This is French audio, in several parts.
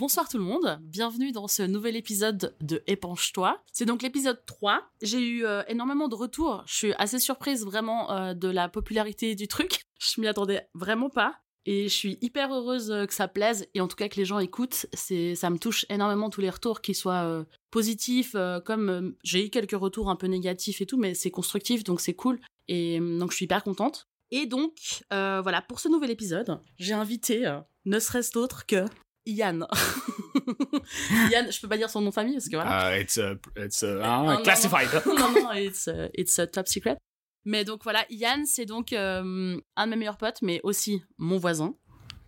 Bonsoir tout le monde, bienvenue dans ce nouvel épisode de Épanche-toi. C'est donc l'épisode 3. J'ai eu euh, énormément de retours, je suis assez surprise vraiment euh, de la popularité du truc. Je m'y attendais vraiment pas. Et je suis hyper heureuse euh, que ça plaise et en tout cas que les gens écoutent. C'est, ça me touche énormément tous les retours, qu'ils soient positifs, comme j'ai eu quelques retours un peu négatifs et tout, mais c'est constructif donc c'est cool. Et donc je suis hyper contente. Et donc voilà, pour ce nouvel épisode, j'ai invité ne serait-ce d'autre que Yann. Yann, je peux pas dire son nom de famille parce que voilà. Uh, it's a, it's a, Non, ah, non, classified. non, non, it's, uh, it's a top secret. Mais donc voilà, Yann, c'est donc euh, un de mes meilleurs potes, mais aussi mon voisin.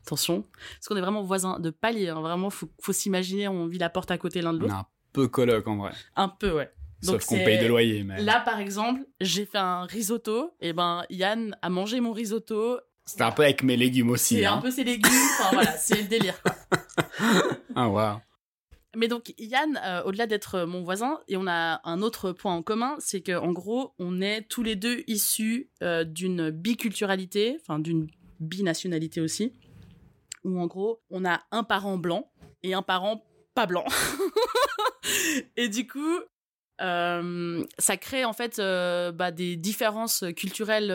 Attention, parce qu'on est vraiment voisins de palier. hein. Vraiment, faut, faut s'imaginer, on vit la porte à côté l'un de l'autre. un peu coloc en vrai. Un peu, ouais. Donc Sauf qu'on paye de loyer. Mais... Là, par exemple, j'ai fait un risotto. Et ben, Yann a mangé mon risotto. C'était un peu avec mes légumes aussi. C'est Hein. un peu ses légumes. Enfin voilà, c'est le délire, quoi. Ah, wow. Mais donc Yann, euh, au-delà d'être mon voisin, et on a un autre point en commun, c'est que en gros, on est tous les deux issus euh, d'une biculturalité, enfin d'une binationalité aussi, où en gros, on a un parent blanc et un parent pas blanc. et du coup, euh, ça crée en fait euh, bah, des différences culturelles.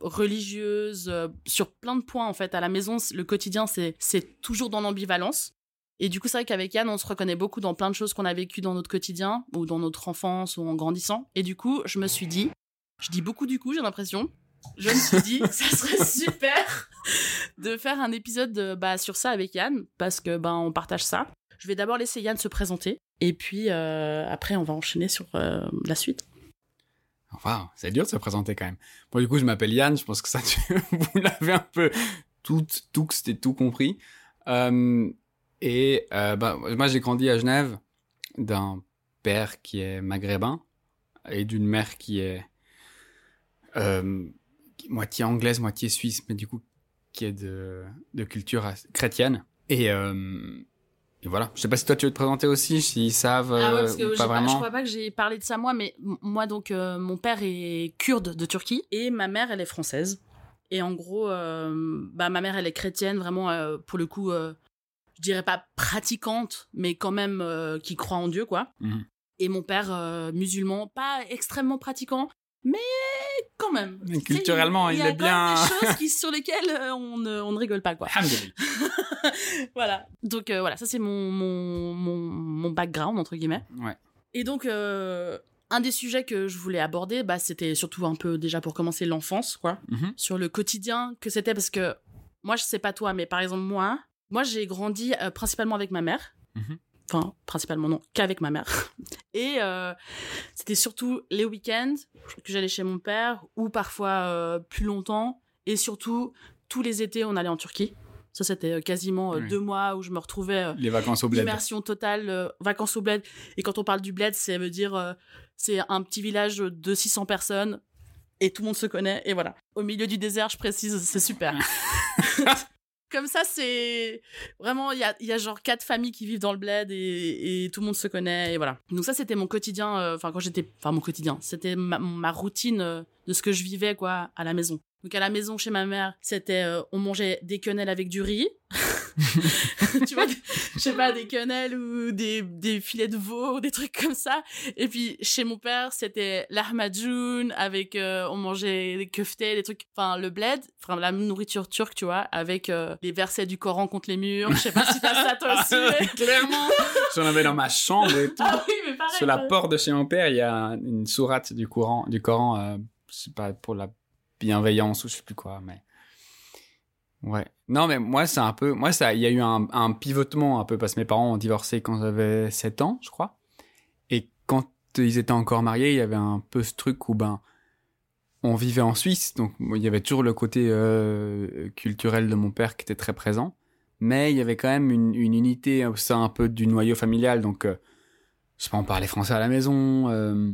Religieuses euh, sur plein de points en fait à la maison le quotidien c'est c'est toujours dans l'ambivalence et du coup, c'est vrai qu'avec Yann, on se reconnaît beaucoup dans plein de choses qu'on a vécues dans notre quotidien, ou dans notre enfance, ou en grandissant. Et du coup, je me suis dit, je dis beaucoup du coup, j'ai l'impression, je me suis dit que ça serait super de faire un épisode bah, sur ça avec Yann, parce que ben on partage ça. Je vais d'abord laisser Yann se présenter, et puis euh, après, on va enchaîner sur euh, la suite. Wow, c'est dur de se présenter quand même. Bon, du coup, je m'appelle Yann. Je pense que ça, tu- vous l'avez un peu tout, tout, c'était tout compris. Euh, et euh, bah, moi, j'ai grandi à Genève d'un père qui est maghrébin et d'une mère qui est euh, moitié anglaise, moitié suisse, mais du coup, qui est de, de culture chrétienne. Et, euh, et voilà. Je sais pas si toi, tu veux te présenter aussi, s'ils savent ah ouais, euh, parce que pas pas- vraiment. je crois pas que j'ai parlé de ça moi, mais moi donc euh, mon père est kurde de Turquie et ma mère elle est française. Et en gros, euh, bah ma mère elle est chrétienne vraiment euh, pour le coup, je dirais pas pratiquante, mais quand même qui croit en Dieu quoi. Mhm. Et mon père musulman, pas extrêmement pratiquant, mais quand même. Mais Tu sais, culturellement, il y a est bien. Des choses qui, sur lesquelles euh, on ne, on ne rigole pas quoi. Voilà. Donc euh, voilà, ça c'est mon, mon, mon, mon background, entre guillemets. Ouais. Et donc, euh, un des sujets que je voulais aborder, bah, c'était surtout un peu déjà pour commencer l'enfance, quoi. Mhm. Sur le quotidien que c'était, parce que moi, je sais pas toi, mais par exemple, moi, moi j'ai grandi euh, principalement avec ma mère. Mhm. Enfin, principalement non, qu'avec ma mère. Et euh, c'était surtout les week-ends que j'allais chez mon père, ou parfois euh, plus longtemps. Et surtout, tous les étés, on allait en Turquie. Ça, c'était euh, quasiment euh, Oui. deux mois où je me retrouvais euh, Les vacances au bled. immersion totale, euh, vacances au bled. Et quand on parle du bled, ça veut dire c'est un petit village de 600 personnes et tout le monde se connaît. Et voilà. Au milieu du désert, je précise, c'est super. Comme ça, c'est vraiment, il y a, genre quatre familles qui vivent dans le bled et, tout le monde se connaît. Et voilà. Donc ça, c'était mon quotidien, euh, enfin quand j'étais, enfin mon quotidien, c'était ma, ma routine euh, de ce que je vivais quoi à la maison. Donc à la maison chez ma mère, c'était euh, on mangeait des quenelles avec du riz. tu vois, je sais pas, des quenelles ou des, des filets de veau ou des trucs comme ça. Et puis chez mon père, c'était l'ahmadjoun avec, euh, on mangeait des keftés, des trucs, enfin le bled, enfin la nourriture turque, tu vois, avec euh, les versets du Coran contre les murs. Je sais pas si t'as ça toi aussi. mais- Clairement. J'en avais dans ma chambre et tout. Ah oui, mais pareil. Sur la porte de chez mon père, il y a une sourate du Coran, du Coran, euh, je sais pas pour la bienveillance ou je sais plus quoi, mais ouais. Non, mais moi c'est un peu, moi ça, il y a eu un, un pivotement un peu parce que mes parents ont divorcé quand j'avais 7 ans, je crois, et quand ils étaient encore mariés, il y avait un peu ce truc où ben on vivait en Suisse, donc il y avait toujours le côté euh, culturel de mon père qui était très présent, mais il y avait quand même une, unité au sein un peu du noyau familial, donc euh, je sais pas, on parlait français à la maison. euh,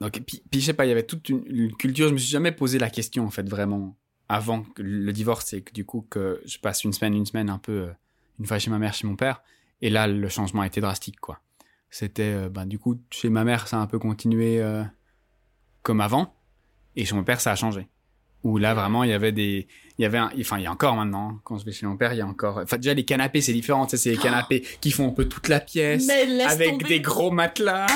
donc, puis, puis je sais pas, il y avait toute une, une culture. Je me suis jamais posé la question en fait vraiment avant le divorce et que du coup que je passe une semaine, une semaine un peu euh, une fois chez ma mère, chez mon père. Et là, le changement a été drastique quoi. C'était, euh, ben du coup, chez ma mère, ça a un peu continué euh, comme avant, et chez mon père, ça a changé. Où là, vraiment, il y avait des, il y avait un, enfin, il y a encore maintenant, hein, quand je vais chez mon père, il y a encore, enfin, déjà, les canapés, c'est différent, tu sais, c'est les canapés qui font un peu toute la pièce, Mais avec tomber. des gros matelas,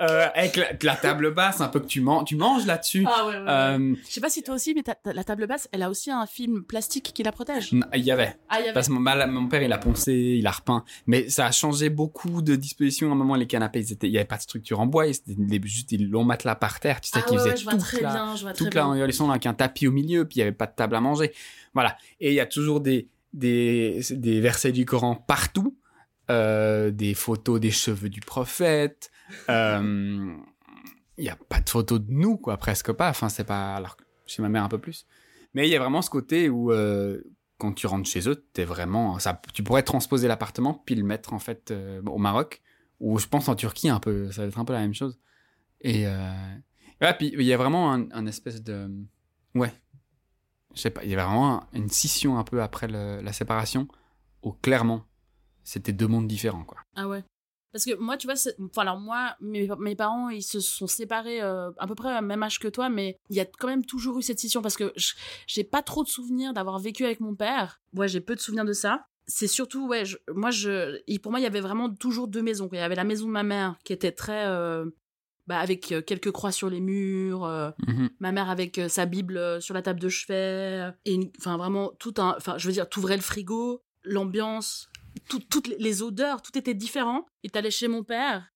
euh, avec la, la table basse, un peu que tu, man- tu manges là-dessus. Ah ouais, ouais, ouais. Euh, Je sais pas si toi aussi, mais ta- ta- la table basse, elle a aussi un film plastique qui la protège. il y avait. Ah, il y avait. Parce que mon, père, il a poncé, il a repeint. Mais ça a changé beaucoup de dispositions. À un moment, les canapés, ils étaient, il y avait pas de structure en bois, c'était juste des longs matelas par terre, tu sais, Ah qui ouais, faisaient ouais, je vois toute très la, bien, je vois très toute la bien. embellissement avec un tapis au milieu, puis il y avait pas de table à manger. Voilà. Et il y a toujours des, versets du Coran partout, euh, des photos des cheveux du prophète. Euh, Il y a pas de photos de nous, quoi, presque pas. Enfin, c'est pas. Alors, chez ma mère un peu plus. Mais il y a vraiment ce côté où, euh, quand tu rentres chez eux, t'es vraiment. Tu pourrais transposer l'appartement puis le mettre en fait au Maroc, ou je pense en Turquie un peu. Ça va être un peu la même chose. Et ouais, puis il y a vraiment un espèce de. Ouais. Je sais pas, il y avait vraiment un- une scission un peu après la séparation, où clairement, c'était deux mondes différents, quoi. Ah ouais. Parce que moi, tu vois, alors moi, mes, parents, ils se sont séparés euh, à peu près au même âge que toi, mais il y a quand même toujours eu cette scission parce que j'ai pas trop de souvenirs d'avoir vécu avec mon père. Ouais, j'ai peu de souvenirs de ça. C'est surtout, ouais, moi, pour moi, il y avait vraiment toujours deux maisons. Il y avait la maison de ma mère qui était très, euh, bah, avec euh, quelques croix sur les murs, euh, Mhm. ma mère avec euh, sa Bible sur la table de chevet, et enfin vraiment tout un, enfin je veux dire, t'ouvrais le frigo, l'ambiance, tout- toutes les- odeurs, tout était différent. Et t'allais chez mon père,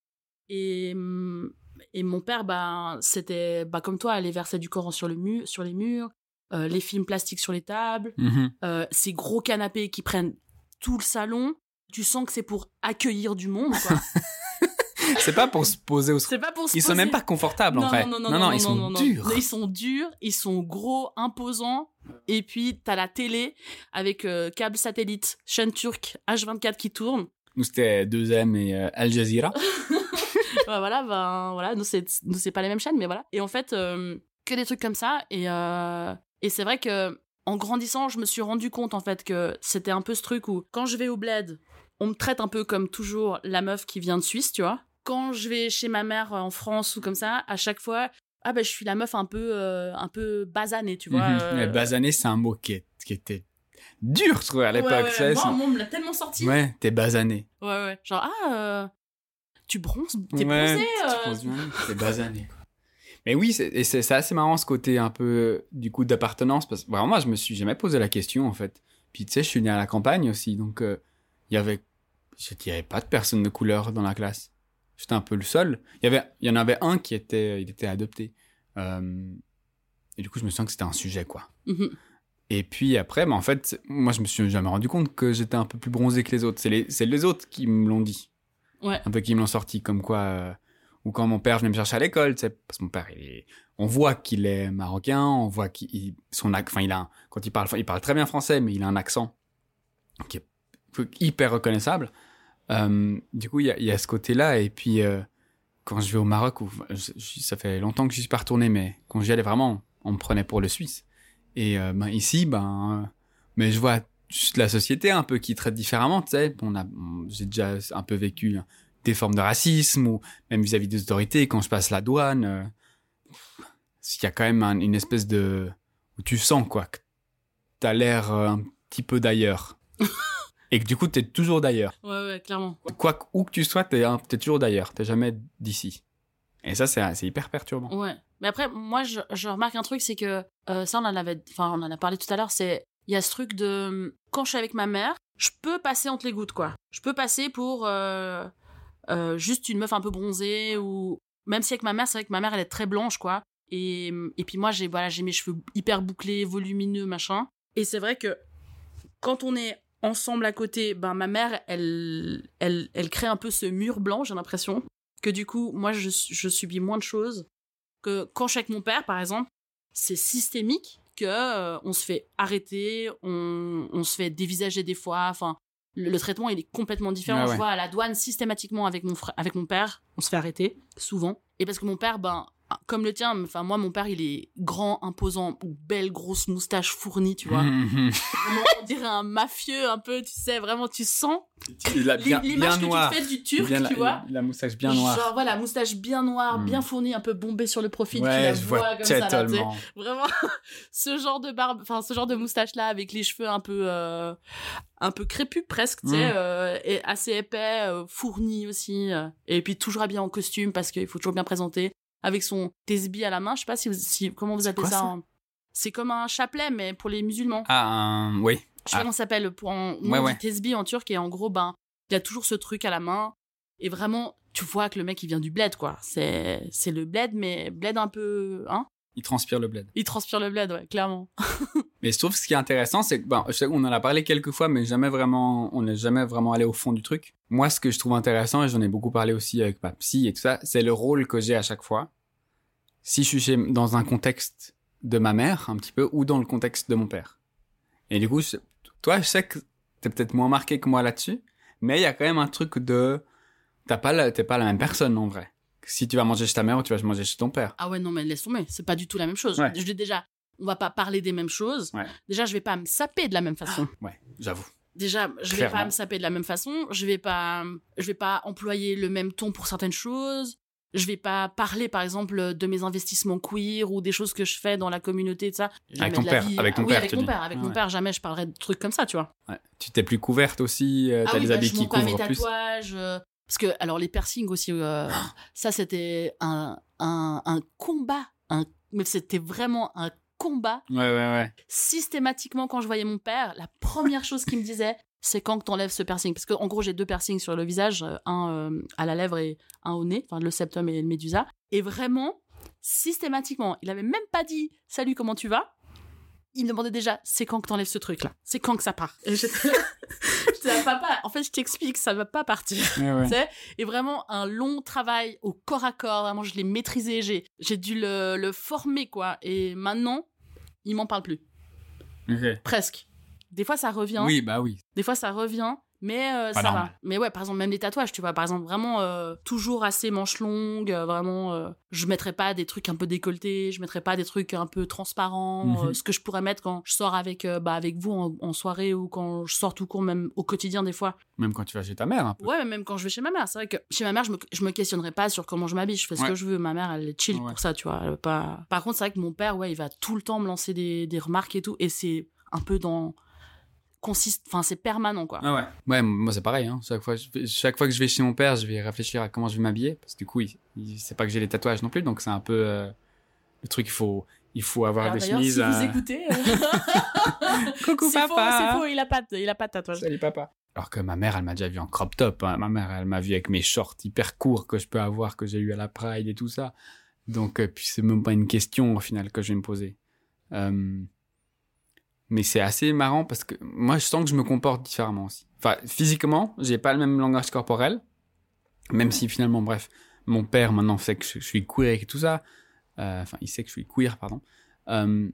et hum, et mon père, bah c'était, bah comme toi, les versets du Coran sur le mur, sur les murs, euh, les films plastiques sur les tables, Mhm. euh, ces gros canapés qui prennent tout le salon. Tu sens que c'est pour accueillir du monde, quoi. C'est pas pour se poser au c'est pas pour se Ils sont poser. même pas confortables en non, vrai. Non, non, non, ils sont non, non. durs. Ils sont durs, ils sont gros, imposants. Et puis, t'as la télé avec euh, câble satellite, chaîne turque, H24 qui tourne. Nous, c'était 2M et euh, Al Jazeera. Ouais, voilà, ben, voilà, nous, c'est, nous, c'est pas les mêmes chaînes, mais voilà. Et en fait, euh, que des trucs comme ça. Et, et c'est vrai que, en grandissant, je me suis rendu compte, en fait, que c'était un peu ce truc où, quand je vais au bled, on me traite un peu comme toujours la meuf qui vient de Suisse, tu vois. Quand je vais chez ma mère euh, en France ou comme ça, à chaque fois, ah ben, je suis la meuf un peu, euh, un peu basanée, tu vois. Mhm. euh, Mais basané, c'est un mot qui, est- qui était dur, je à l'époque. Ouais, ouais, moi, on me l'a tellement sorti. Ouais, Ouais, t'es basané. ouais. Genre, ah, euh, tu bronzes, t'es ouais, bronzé. tu penses bien, T'es basané. quoi. Mais oui, c'est- et c'est c'est assez marrant ce côté un peu du coup d'appartenance parce que vraiment moi je me suis jamais posé la question en fait. Puis tu sais, je suis né à la campagne aussi donc il y avait je dirais pas de personne de couleur dans la classe. J'étais un peu le seul. Il y avait il y en avait un qui était il était adopté. Euh, et du coup, je me sens que c'était un sujet quoi. mhm. Et puis après, bah, en fait, moi, je me suis jamais rendu compte que j'étais un peu plus bronzé que les autres. C'est les, les autres qui me l'ont dit. Ouais. Un peu qui me l'ont sorti, comme quoi, euh, ou quand mon père venait me chercher à l'école, tu sais, parce que mon père, il est, on voit qu'il est marocain, on voit qu'il, il- son, enfin, il a, un- quand il parle, il parle très bien français, mais il a un accent qui est hyper reconnaissable. Euh, du coup, il y a, ce côté-là, et puis, euh, quand je vais au Maroc, ça fait longtemps que je suis pas retourné, mais quand j'y allais vraiment, on me prenait pour le Suisse. Et euh, ben, ici, ben, mais je vois juste la société un peu qui traite différemment, tu sais. On j'ai déjà un peu vécu des formes de racisme ou même vis-à-vis des autorités quand je passe la douane. il y a quand même un- une espèce de où tu sens quoi que t'as l'air un petit peu d'ailleurs et que du coup t'es toujours d'ailleurs. Ouais, ouais, clairement. Quoi que- où que tu sois, t'es t'es toujours d'ailleurs. T'es jamais d'ici. Et ça, c'est c'est hyper perturbant. Ouais. Mais après, moi, je, je remarque un truc, c'est que euh, ça, on en avait, enfin, on en a parlé tout à l'heure. C'est il y a ce truc de quand je suis avec ma mère, je peux passer entre les gouttes, quoi. Je peux passer pour euh, euh, juste une meuf un peu bronzée ou même si avec ma mère, c'est vrai que ma mère, elle est très blanche, quoi. Et, et puis moi, j'ai voilà, j'ai mes cheveux hyper bouclés, volumineux, machin. Et c'est vrai que quand on est ensemble à côté, ben ma mère, elle, elle, elle crée un peu ce mur blanc, j'ai l'impression. Que du coup, moi, je, je subis moins de choses que quand je suis avec mon père, par exemple, c'est systémique que euh, on se fait arrêter, on, on se fait dévisager des fois. Enfin, le, le traitement il est complètement différent. Ah Je vois à la douane systématiquement avec mon frère, avec mon père, on se fait arrêter souvent. Et parce que mon père, ben comme le tien. Enfin, moi, mon père, il est grand, imposant, belle grosse moustache fournie, tu vois. Mhm. On dirait un mafieux un peu, tu sais, vraiment, tu sens l'image que noir. tu te fais du turc, Bien la, tu vois. la moustache bien noire. Genre, voilà, moustache bien noire, Mm. bien fournie, un peu bombée sur le profil, tu ouais, la je vois, vois comme ça, là, tu. Vraiment, ce genre de barbe, enfin, ce genre de moustache là, avec les cheveux un peu, euh, un peu crépus presque, tu sais, Mm. euh, et assez épais, euh, fourni aussi, euh, et puis toujours habillé en costume parce qu'il faut toujours bien présenter, avec son tesbih à la main. Je sais pas si vous, si, comment vous appelez quoi, ça. ça en- C'est comme un chapelet, mais pour les musulmans. Ah, oui. Je sais Ah. pas comment ça s'appelle pour en, Ouais, on dit ouais. en turc et en gros ben il a toujours ce truc à la main et vraiment tu vois que le mec il vient du bled quoi. C'est c'est le bled mais bled un peu hein. Il transpire le bled. Il transpire le bled ouais, clairement. Mais je trouve que ce qui est intéressant, c'est que, ben, je sais qu'on en a parlé quelques fois, mais jamais vraiment, on n'est jamais vraiment allé au fond du truc. Moi, ce que je trouve intéressant, et j'en ai beaucoup parlé aussi avec ma psy et tout ça, c'est le rôle que j'ai à chaque fois. Si je suis chez, dans un contexte de ma mère, un petit peu, ou dans le contexte de mon père. Et du coup, je- toi, je sais que t'es peut-être moins marqué que moi là-dessus, mais il y a quand même un truc de, t'as pas la, t'es pas la même personne, en vrai. Si tu vas manger chez ta mère ou tu vas manger chez ton père. Ah ouais non mais laisse tomber, c'est pas du tout la même chose. Ouais. Je dis déjà on va pas parler des mêmes choses. Ouais. Déjà je vais pas me saper de la même façon. Ouais, j'avoue. Déjà, je vais Clairement. pas me saper de la même façon, je vais pas je vais pas employer le même ton pour certaines choses. Je vais pas parler par exemple de mes investissements queer ou des choses que je fais dans la communauté de ça. Jamais ton de la père, avec ton Ah oui, père, avec mon père, avec Ah mon père, jamais je parlerai de trucs comme ça, tu vois. Ouais. Tu t'es plus couverte aussi, euh, t'as ah oui, bah, habits je qui pas mes couvrent plus. tatouages euh, parce que alors les piercings aussi euh, ça c'était un, un un combat, un mais c'était vraiment un combat Ouais, ouais, ouais. systématiquement quand je voyais mon père, la première chose qu'il me disait, c'est quand que t'enlèves ce piercing. Parce qu'en gros, j'ai deux piercings sur le visage, euh, un euh, à la lèvre et un au nez, enfin le septum et le médusa. Et vraiment, systématiquement, il avait même pas dit salut, comment tu vas? Il me demandait déjà c'est quand que t'enlèves ce truc-là? C'est quand que ça part? Et j'étais là, là, papa, en fait, je t'explique, ça va pas partir. Ouais, ouais. Tu sais, et vraiment un long travail au corps à corps. Vraiment, je l'ai maîtrisé. J'ai, j'ai dû le, le former, quoi. Et maintenant, il m'en parle plus. Presque. Des fois, ça revient. Oui, bah oui. Des fois, ça revient. Mais euh, ça normal. va. Mais ouais, par exemple, même les tatouages, tu vois. Par exemple, vraiment, euh, toujours assez manches longues. euh, vraiment, je mettrais pas des trucs un peu décolletés. Je mettrais pas des trucs un peu transparents. Mhm. ce que je pourrais mettre quand je sors avec, bah, avec vous en, en soirée ou quand je sors tout court, même au quotidien, des fois. Même quand tu vas chez ta mère, un peu. Ouais, même quand je vais chez ma mère, c'est vrai que chez ma mère, je me, je me questionnerai pas sur comment je m'habille. Je fais ce Ouais. que je veux. Ma mère, elle est chill Ouais. pour ça, tu vois. Elle veut pas... Par contre, c'est vrai que mon père, ouais, il va tout le temps me lancer des, des remarques et tout. Et c'est un peu dans. Consiste... Enfin, c'est permanent, quoi. Ah ouais. Ouais, moi c'est pareil. Hein. Chaque, fois, je chaque fois que je vais chez mon père, je vais réfléchir à comment je vais m'habiller. Parce que du coup, il, il sait pas que j'ai les tatouages non plus. Donc c'est un peu euh, le truc, il faut, il faut avoir Alors, des chemises. si vous à- écoutez. euh, Coucou c'est faux, papa. c'est faux, il a pas, de- il a pas de tatouage. Salut papa. Alors que ma mère, elle m'a déjà vu en crop top. hein. Ma mère, elle m'a vu avec mes shorts hyper courts que je peux avoir, que j'ai eu à la Pride et tout ça. Donc, euh, puis c'est même pas une question au final que je vais me poser. Euh, Mais c'est assez marrant parce que moi, je sens que je me comporte différemment aussi. Enfin, physiquement, j'ai pas le même langage corporel. Même si finalement, bref, mon père maintenant sait que je, suis queer et tout ça. Euh, Enfin, il sait que je suis queer, pardon. Euh,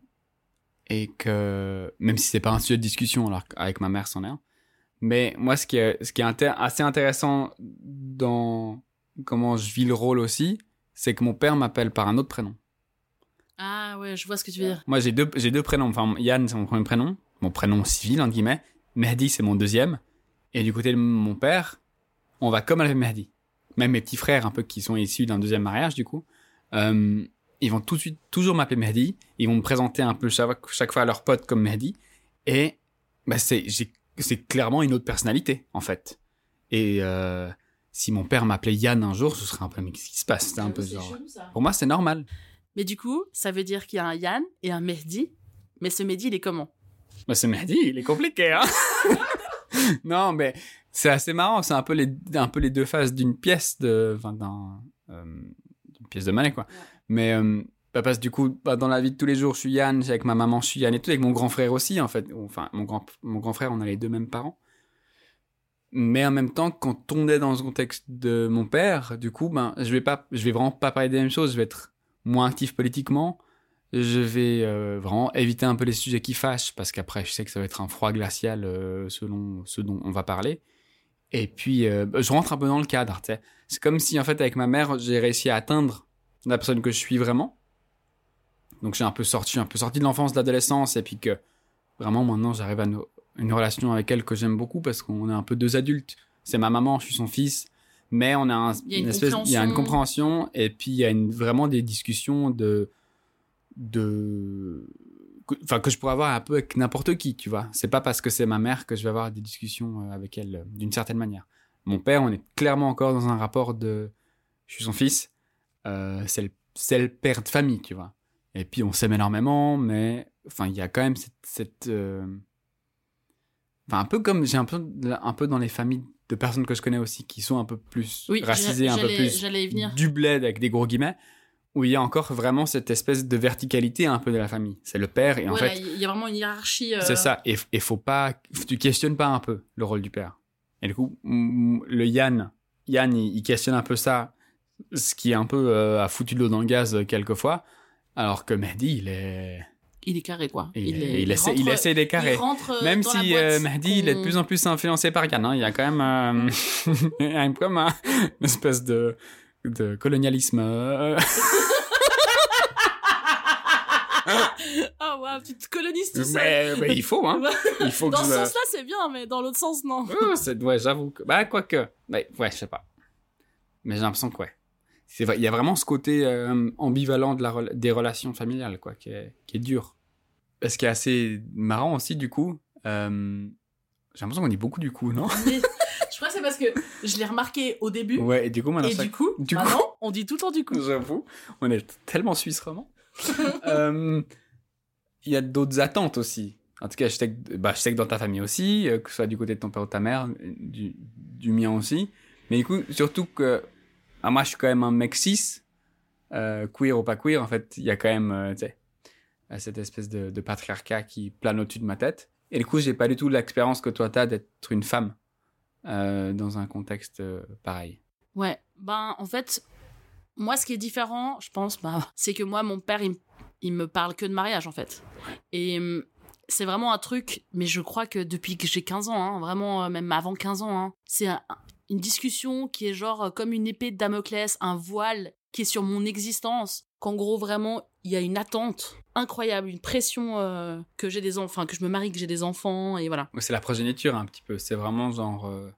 et que même si c'est pas un sujet de discussion, alors qu'avec ma mère, c'en est un. Mais moi, ce qui est, assez intéressant dans comment je vis le rôle aussi, c'est que mon père m'appelle par un autre prénom. Ah ouais, je vois ce que tu veux dire. Moi, j'ai deux, j'ai deux prénoms. Enfin, Yann, c'est mon premier prénom, mon prénom civil, entre guillemets. Mehdi, c'est mon deuxième. Et du côté de mon père, on va comme avec Mehdi. Même mes petits frères, un peu, qui sont issus d'un deuxième mariage, du coup, euh, ils vont tout de suite toujours m'appeler Mehdi. Ils vont me présenter un peu chaque, chaque fois à leur pote comme Mehdi. Et bah, c'est, j'ai, c'est clairement une autre personnalité, en fait. Et euh, si mon père m'appelait Yann un jour, ce serait un peu, mais qu'est-ce qui se passe? C'est un peu C'est genre. chelou, ça. Pour moi, c'est normal. Mais du coup, ça veut dire qu'il y a un Yann et un Mehdi. Mais ce Mehdi, il est comment? Bah, c'est Mehdi, il est compliqué, hein Non, mais c'est assez marrant. C'est un peu les, un peu les deux faces d'une pièce de, enfin, d'un, euh, d'une pièce de quoi. Mais, euh, bah, parce que du coup, bah, dans la vie de tous les jours, je suis Yann, avec ma maman, je suis Yann et tout, avec mon grand frère aussi, en fait. Enfin, mon grand, mon grand frère, on a les deux mêmes parents. Mais en même temps, quand on est dans le contexte de mon père, du coup, ben, je vais pas, je vais vraiment pas parler des mêmes choses. Je vais être moins actif politiquement. Je vais euh, vraiment éviter un peu les sujets qui fâchent parce qu'après, je sais que ça va être un froid glacial euh, selon ce dont on va parler. Et puis, euh, je rentre un peu dans le cadre. C'est comme si, en fait, avec ma mère, j'ai réussi à atteindre la personne que je suis vraiment. Donc j'ai un peu sorti, un peu sorti de l'enfance, de l'adolescence, et puis que vraiment maintenant j'arrive à une relation avec elle que j'aime beaucoup parce qu'on est un peu deux adultes. C'est ma maman, je suis son fils, mais on a un- Il y a une espèce, il y a une compréhension. et puis il y a une- vraiment des discussions de, de, que- enfin que je pourrais avoir un peu avec n'importe qui, tu vois. C'est pas parce que c'est ma mère que je vais avoir des discussions euh, avec elle euh, d'une certaine manière. Mon père, on est clairement encore dans un rapport de, je suis son fils, euh, c'est le, c'est le père de famille, tu vois. Et puis on s'aime énormément, mais enfin il y a quand même cette, cette, euh, enfin un peu comme j'ai un peu un peu dans les familles de personnes que je connais aussi qui sont un peu plus Oui, racisées, un peu plus du bled avec des gros guillemets, où il y a encore vraiment cette espèce de verticalité un peu de la famille. C'est le père et en fait il y a vraiment une hiérarchie. euh, c'est ça. Et, et faut pas, tu questionnes pas un peu le rôle du père. Et du coup, le Yann, Yann, il, il questionne un peu ça, ce qui est un peu euh, a foutu de l'eau dans le gaz euh, quelquefois, alors que Mehdi, il est, Il est carré, quoi. il, est- il essaie, il rentre- essaie des carrés. il rentre, euh, Même si euh, Mehdi, il est de plus en plus influencé par Yann, hein. il y a quand même euh, il comme un- une espèce de, de colonialisme. euh, Ah ouais, tu te colonises tout seul. mais, il faut, hein. Il faut Dans ce sens-là, c'est bien, mais dans l'autre sens, non. Ouais, c'est- ouais, j'avoue que. Bah, quoique. Ouais, je sais pas. Mais j'ai l'impression que, ouais. C'est vrai, il y a vraiment ce côté euh, ambivalent de la rela- des relations familiales, quoi, qui est, qui est dur. Ce qui est assez marrant aussi, du coup, euh, j'ai l'impression qu'on dit beaucoup du coup, non? Je crois que c'est parce que je l'ai remarqué au début. Ouais, et du coup, maintenant, et ça- du coup, du maintenant, on dit tout le temps du coup. J'avoue, on est tellement suisse roman. Euh, Il y a d'autres attentes aussi. En tout cas, je sais que, bah, je sais que dans ta famille aussi, que ce soit du côté de ton père ou de ta mère, du, du mien aussi. Mais du coup, surtout que ah, moi, je suis quand même un mec cis, euh, queer ou pas queer, en fait, il y a quand même euh, tu euh, cette espèce de, patriarcat qui plane au-dessus de ma tête. Et du coup, j'ai pas du tout l'expérience que toi, t'as d'être une femme dans un contexte pareil. Ouais, ben en fait, moi ce qui est différent, je pense, bah, c'est que moi, mon père, il, il me parle que de mariage en fait. Et hum, c'est vraiment un truc, mais je crois que depuis que j'ai 15 ans, hein, vraiment même avant 15 ans, hein, c'est un- une discussion qui est genre euh, comme une épée de Damoclès, un voile qui est sur mon existence, qu'en gros vraiment il y a une attente incroyable, une pression euh, que j'ai des enfants, que je me marie, que j'ai des enfants et voilà. C'est la progéniture un petit peu. C'est vraiment genre euh,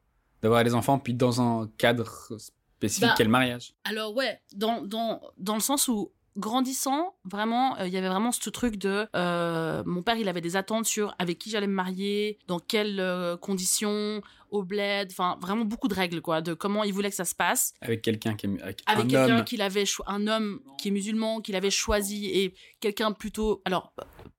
d'avoir des enfants puis dans un cadre spécifique Bah, qu'est le mariage. Alors ouais, dans, dans, dans le sens où grandissant, vraiment, euh, il y avait vraiment ce truc de euh, mon père, il avait des attentes sur avec qui j'allais me marier, dans quelles euh, conditions, au bled, enfin vraiment beaucoup de règles quoi, de comment il voulait que ça se passe Avec quelqu'un qui est avec, avec un quelqu'un qu'il avait un homme qui est musulman qu'il avait choisi et quelqu'un plutôt alors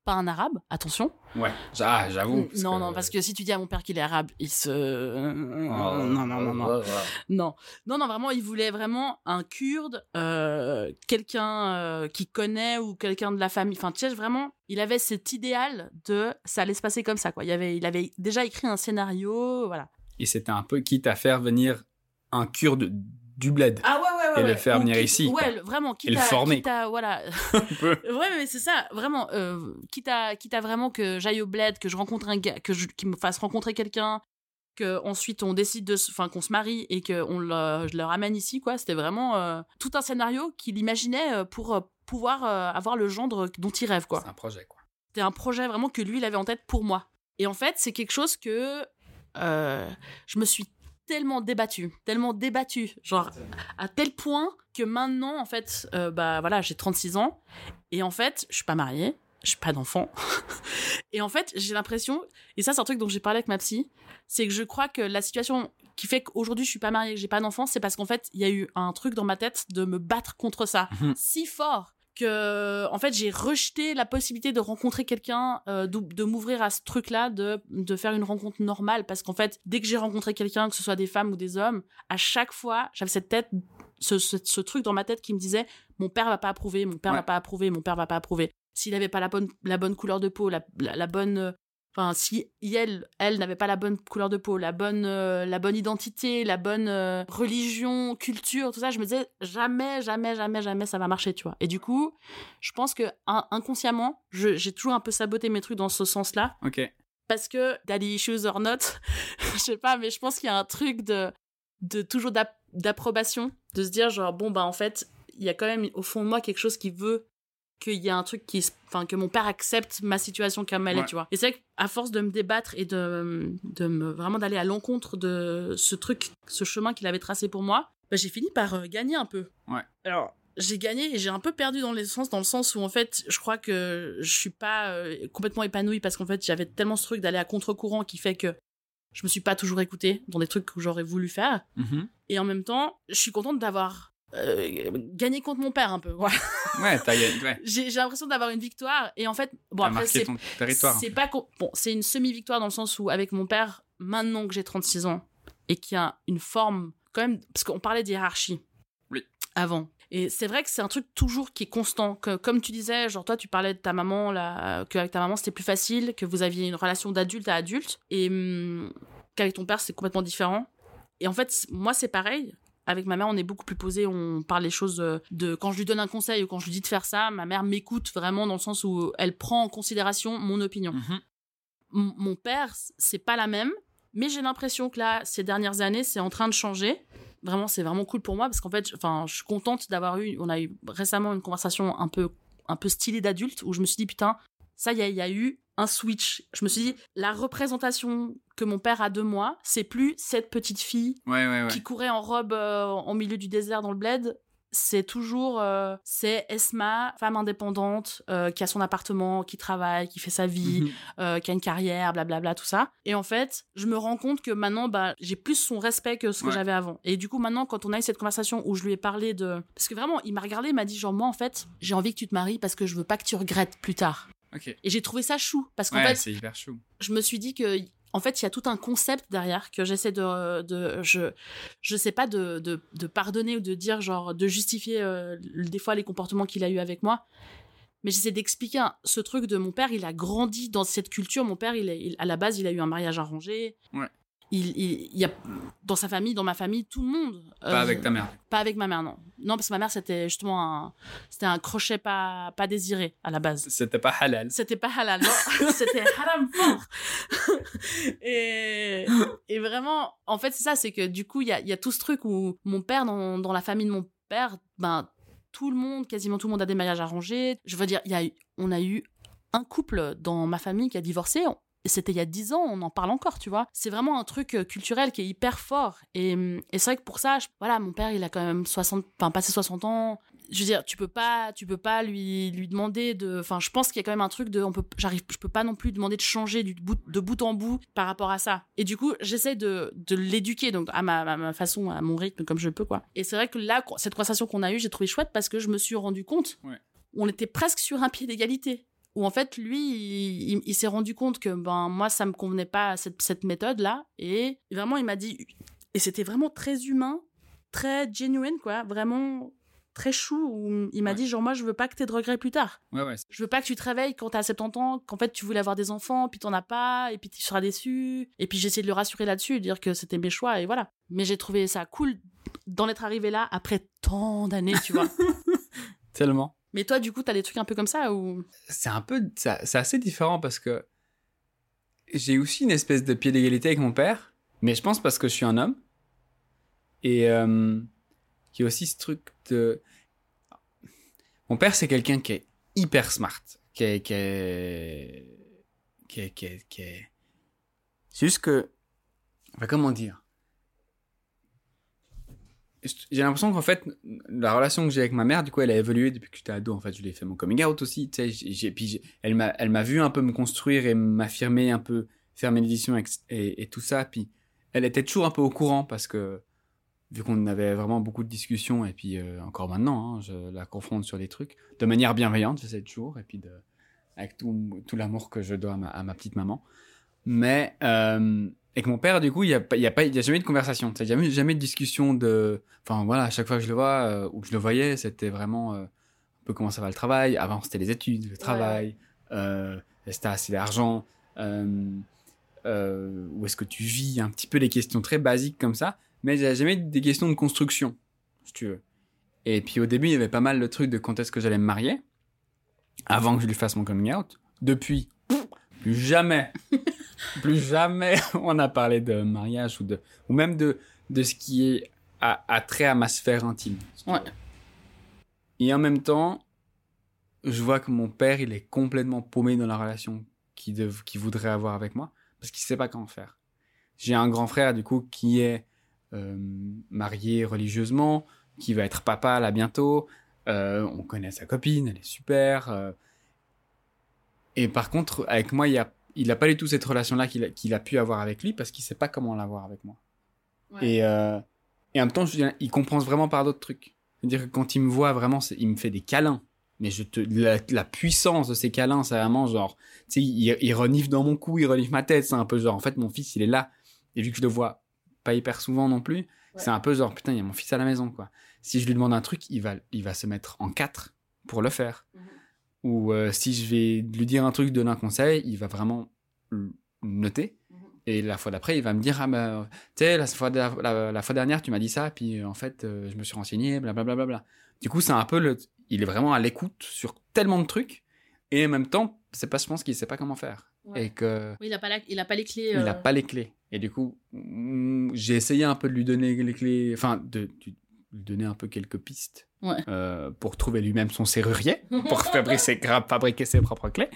pas un arabe, attention. Ouais. Ah, j'avoue. non que- non parce que si tu dis à mon père qu'il est arabe, il se Oh, non non non non. oh. Non, non, non, vraiment, il voulait vraiment un kurde, euh, quelqu'un euh, qui connaît ou quelqu'un de la famille. Enfin, tu sais, vraiment, il avait cet idéal de ça allait se passer comme ça, quoi. Il avait, il avait déjà écrit un scénario, voilà. Et c'était un peu quitte à faire venir un kurde du bled. Ah ouais, ouais, Et le faire venir ici. Ouais, vraiment, quitte Et le à, former. quitte à- voilà. Ouais, mais c'est ça, vraiment, euh, quitte, à, quitte à vraiment que j'aille au bled, que je rencontre un gars, que je, qu'il me fasse rencontrer quelqu'un, que ensuite on décide de, enfin qu'on se marie et que on le, je le ramène ici, quoi. C'était vraiment euh, tout un scénario qu'il imaginait euh, pour pouvoir euh, avoir le gendre dont il rêve, quoi. C'est un projet, quoi. C'était un projet vraiment que lui, il avait en tête pour moi. Et en fait, c'est quelque chose que je me suis tellement débattue, tellement débattue, genre à tel point que maintenant, en fait, euh, bah voilà, j'ai 36 ans et en fait, je suis pas mariée, j'ai pas d'enfant. et en fait, j'ai l'impression, et ça, c'est un truc dont j'ai parlé avec ma psy, c'est que je crois que la situation qui fait qu'aujourd'hui je suis pas mariée, que j'ai pas d'enfant, c'est parce qu'en fait, il y a eu un truc dans ma tête de me battre contre ça Mhm. si fort que en fait j'ai rejeté la possibilité de rencontrer quelqu'un euh, de, de m'ouvrir à ce truc là de de faire une rencontre normale parce qu'en fait dès que j'ai rencontré quelqu'un que ce soit des femmes ou des hommes à chaque fois j'avais cette tête ce, ce, ce truc dans ma tête qui me disait mon père va pas approuver mon père Ouais. va pas approuver mon père va pas approuver s'il avait pas la bonne la bonne couleur de peau la, la, la bonne euh, Enfin, si elle, elle n'avait pas la bonne couleur de peau, la bonne, euh, la bonne identité, la bonne euh, religion, culture, tout ça, je me disais jamais, jamais, jamais, jamais ça va marcher, tu vois. Et du coup, je pense que in- inconsciemment, j'ai toujours un peu saboté mes trucs dans ce sens-là, Ok. parce que daddy issues or not, je sais pas, mais je pense qu'il y a un truc de, de toujours d'app- d'approbation, de se dire genre bon bah en fait il y a quand même au fond de moi quelque chose qui veut qu'il y a un truc qui enfin que mon père accepte ma situation comme elle est tu vois et c'est vrai qu'à force de me débattre et de de me vraiment d'aller à l'encontre de ce truc ce chemin qu'il avait tracé pour moi bah, j'ai fini par euh, gagner un peu Ouais. alors j'ai gagné et j'ai un peu perdu dans les sens dans le sens où en fait je crois que je suis pas euh, complètement épanouie parce qu'en fait j'avais tellement ce truc d'aller à contre-courant qui fait que je me suis pas toujours écoutée dans des trucs que j'aurais voulu faire Mhm. et en même temps je suis contente d'avoir euh, gagné contre mon père un peu voilà Ouais. Ouais. j'ai l'impression d'avoir une victoire et en fait bon après c'est pas bon c'est une semi victoire dans le sens où avec mon père maintenant que j'ai 36 ans et qu'il y a une forme quand même parce qu'on parlait d'hiérarchie Oui. avant et c'est vrai que c'est un truc toujours qui est constant que comme tu disais genre toi tu parlais de ta maman là que avec ta maman c'était plus facile que vous aviez une relation d'adulte à adulte et hum, qu'avec ton père c'est complètement différent et en fait moi c'est pareil avec ma mère, on est beaucoup plus posé, on parle les choses euh, de quand je lui donne un conseil ou quand je lui dis de faire ça, ma mère m'écoute vraiment dans le sens où elle prend en considération mon opinion. Mhm. Mon père, c'est pas la même, mais j'ai l'impression que là, ces dernières années, c'est en train de changer. Vraiment, c'est vraiment cool pour moi parce qu'en fait, je- enfin, je suis contente d'avoir eu, on a eu récemment une conversation un peu, un peu stylée d'adulte où je me suis dit putain, ça y il y a eu un switch. Je me suis dit la représentation que mon père a de moi, c'est plus cette petite fille Ouais, ouais, ouais. qui courait en robe euh, en milieu du désert dans le bled, c'est toujours euh, c'est Esma, femme indépendante, euh, qui a son appartement, qui travaille, qui fait sa vie, Mhm. euh, qui a une carrière, blablabla, tout ça. Et en fait, je me rends compte que maintenant, bah, j'ai plus son respect que ce que j'avais avant. Et du coup, maintenant, quand on a eu cette conversation où je lui ai parlé de, parce que vraiment, il m'a regardé, il m'a dit genre moi en fait, j'ai envie que tu te maries parce que je veux pas que tu regrettes plus tard. Et j'ai trouvé ça chou parce qu'en Ouais, fait, c'est hyper chou. je me suis dit que en fait il y a tout un concept derrière que j'essaie de de je je sais pas de, de de pardonner ou de dire genre de justifier euh, des fois les comportements qu'il a eu avec moi mais j'essaie d'expliquer ce truc de mon père il a grandi dans cette culture mon père il, est, il- à la base il a eu un mariage arrangé Ouais. Il, il, il y a dans sa famille dans ma famille tout le monde Pas euh, avec ta mère. pas avec ma mère non non parce que ma mère c'était justement un c'était un crochet pas pas désiré à la base C'était pas halal. c'était pas halal, non. c'était haram fort. et, et vraiment, en fait, c'est ça, c'est que du coup, il y a, y a tout ce truc où mon père, dans, dans la famille de mon père, ben, tout le monde, quasiment tout le monde a des mariages arrangés. Je veux dire, il y a, on a eu un couple dans ma famille qui a divorcé. C'était il y a 10 ans, on en parle encore, tu vois. C'est vraiment un truc euh, culturel qui est hyper fort. Et, et c'est vrai que pour ça, je- voilà, mon père, il a quand même 60, enfin, passé 60 ans je veux dire, tu peux pas, tu peux pas lui lui demander de. Enfin, je pense qu'il y a quand même un truc de, on peut, j'arrive, je peux pas non plus demander de changer du bout de bout en bout par rapport à ça. Et du coup, j'essaie de de l'éduquer donc à ma, à ma façon, à mon rythme comme je peux quoi. Et c'est vrai que là, cette conversation qu'on a eue, j'ai trouvé chouette parce que je me suis rendu compte, Ouais. on était presque sur un pied d'égalité. Où en fait, lui, il, il- il s'est rendu compte que ben moi, ça me convenait pas cette cette méthode là, et vraiment, il m'a dit, et c'était vraiment très humain, très genuine quoi, vraiment très chou où il m'a Ouais. dit genre moi je veux pas que t'aies de regrets plus tard. Ouais, ouais. Je veux pas que tu te réveilles quand t'as 70 ans, qu'en fait tu voulais avoir des enfants, puis t'en as pas, et puis tu seras déçu. Et puis j'ai essayé de le rassurer là-dessus, de dire que c'était mes choix, et voilà. Mais j'ai trouvé ça cool d'en être arrivé là après tant d'années, tu vois. Tellement. Mais toi, du coup, t'as des trucs un peu comme ça ou C'est un peu. C'est assez différent parce que j'ai aussi une espèce de pied d'égalité avec mon père, mais je pense parce que je suis un homme. Et euh, y a aussi ce truc de. Mon père, c'est quelqu'un qui est hyper smart. Qui est. Qui est. Qui est. Qui est, qui est- C'est juste que. Enfin, comment dire j'ai l'impression qu'en fait, la relation que j'ai avec ma mère, du coup, elle a évolué depuis que j'étais ado. En fait, je lui ai fait mon coming out aussi. Tu sais, j'ai, puis elle m'a, elle m'a vu un peu me construire et m'affirmer un peu, faire mes éditions et, tout ça. Puis elle était toujours un peu au courant parce que vu qu'on avait vraiment beaucoup de discussions et puis euh, encore maintenant, hein, je la confronte sur des trucs de manière bienveillante, j'essaie toujours et puis avec tout, tout l'amour que je dois à ma, à ma petite maman. Mais euh, avec mon père, du coup, il n'y a, y a, pas- il y a jamais eu de conversation. Il n'y a jamais, jamais de discussion de. Enfin voilà, à chaque fois que je le vois euh, ou que je le voyais, c'était vraiment euh, un peu comment ça va le travail. Avant, c'était les études, le travail, euh, est-ce que t'as assez d'argent, euh, euh, où est-ce que tu vis, un petit peu des questions très basiques comme ça. Mais il n'y a jamais eu des questions de construction, si tu veux. Et puis au début, il y avait pas mal de trucs de quand est-ce que j'allais me marier, avant que je lui fasse mon coming out. Depuis, plus jamais, plus jamais on a parlé de mariage ou, de, ou même de, de ce qui est à, à trait à ma sphère intime. Ouais. Et en même temps, je vois que mon père, il est complètement paumé dans la relation qu'il dev- voudrait avoir avec moi, parce qu'il sait pas comment faire. J'ai un grand frère, du coup, qui est euh, marié religieusement, qui va être papa là bientôt. Euh, on connaît sa copine, elle est super. euh. Et par contre, avec moi, il a, il a pas du tout cette relation-là qu'il a, qu'il a pu avoir avec lui, parce qu'il sait pas comment l'avoir avec moi. Et, euh, et en même temps, je il comprend vraiment par d'autres trucs. C'est-à-dire que quand il me voit, vraiment, il me fait des câlins. Mais je te, la, la puissance de ces câlins, c'est vraiment genre, tu sais, il, il renifle dans mon cou, il renifle ma tête. C'est un peu genre, en fait, mon fils, il est là. Et vu que je le vois pas hyper souvent non plus, c'est un peu genre, putain, il y a mon fils à la maison, quoi. Si je lui demande un truc, il va, il va se mettre en quatre pour le faire. Mhm. Ou euh, si je vais lui dire un truc, donner un conseil, il va vraiment le noter. Mhm. Et la fois d'après, il va me dire, ah bah, tu sais, la la, la fois dernière, tu m'as dit ça, puis euh, en fait, euh, je me suis renseigné, blablabla. Bla, bla, bla. Du coup, c'est un peu le. Il est vraiment à l'écoute sur tellement de trucs, et en même temps, c'est pas, je pense qu'il sait pas comment faire. Ouais. Et que. Oui, il a pas, la... il a pas les clés. Il euh, pas les clés. Et du coup, j'ai essayé un peu de lui donner les clés, enfin, de, de lui donner un peu quelques pistes Ouais. euh, pour trouver lui-même son serrurier, pour fabriquer fabriquer ses propres clés.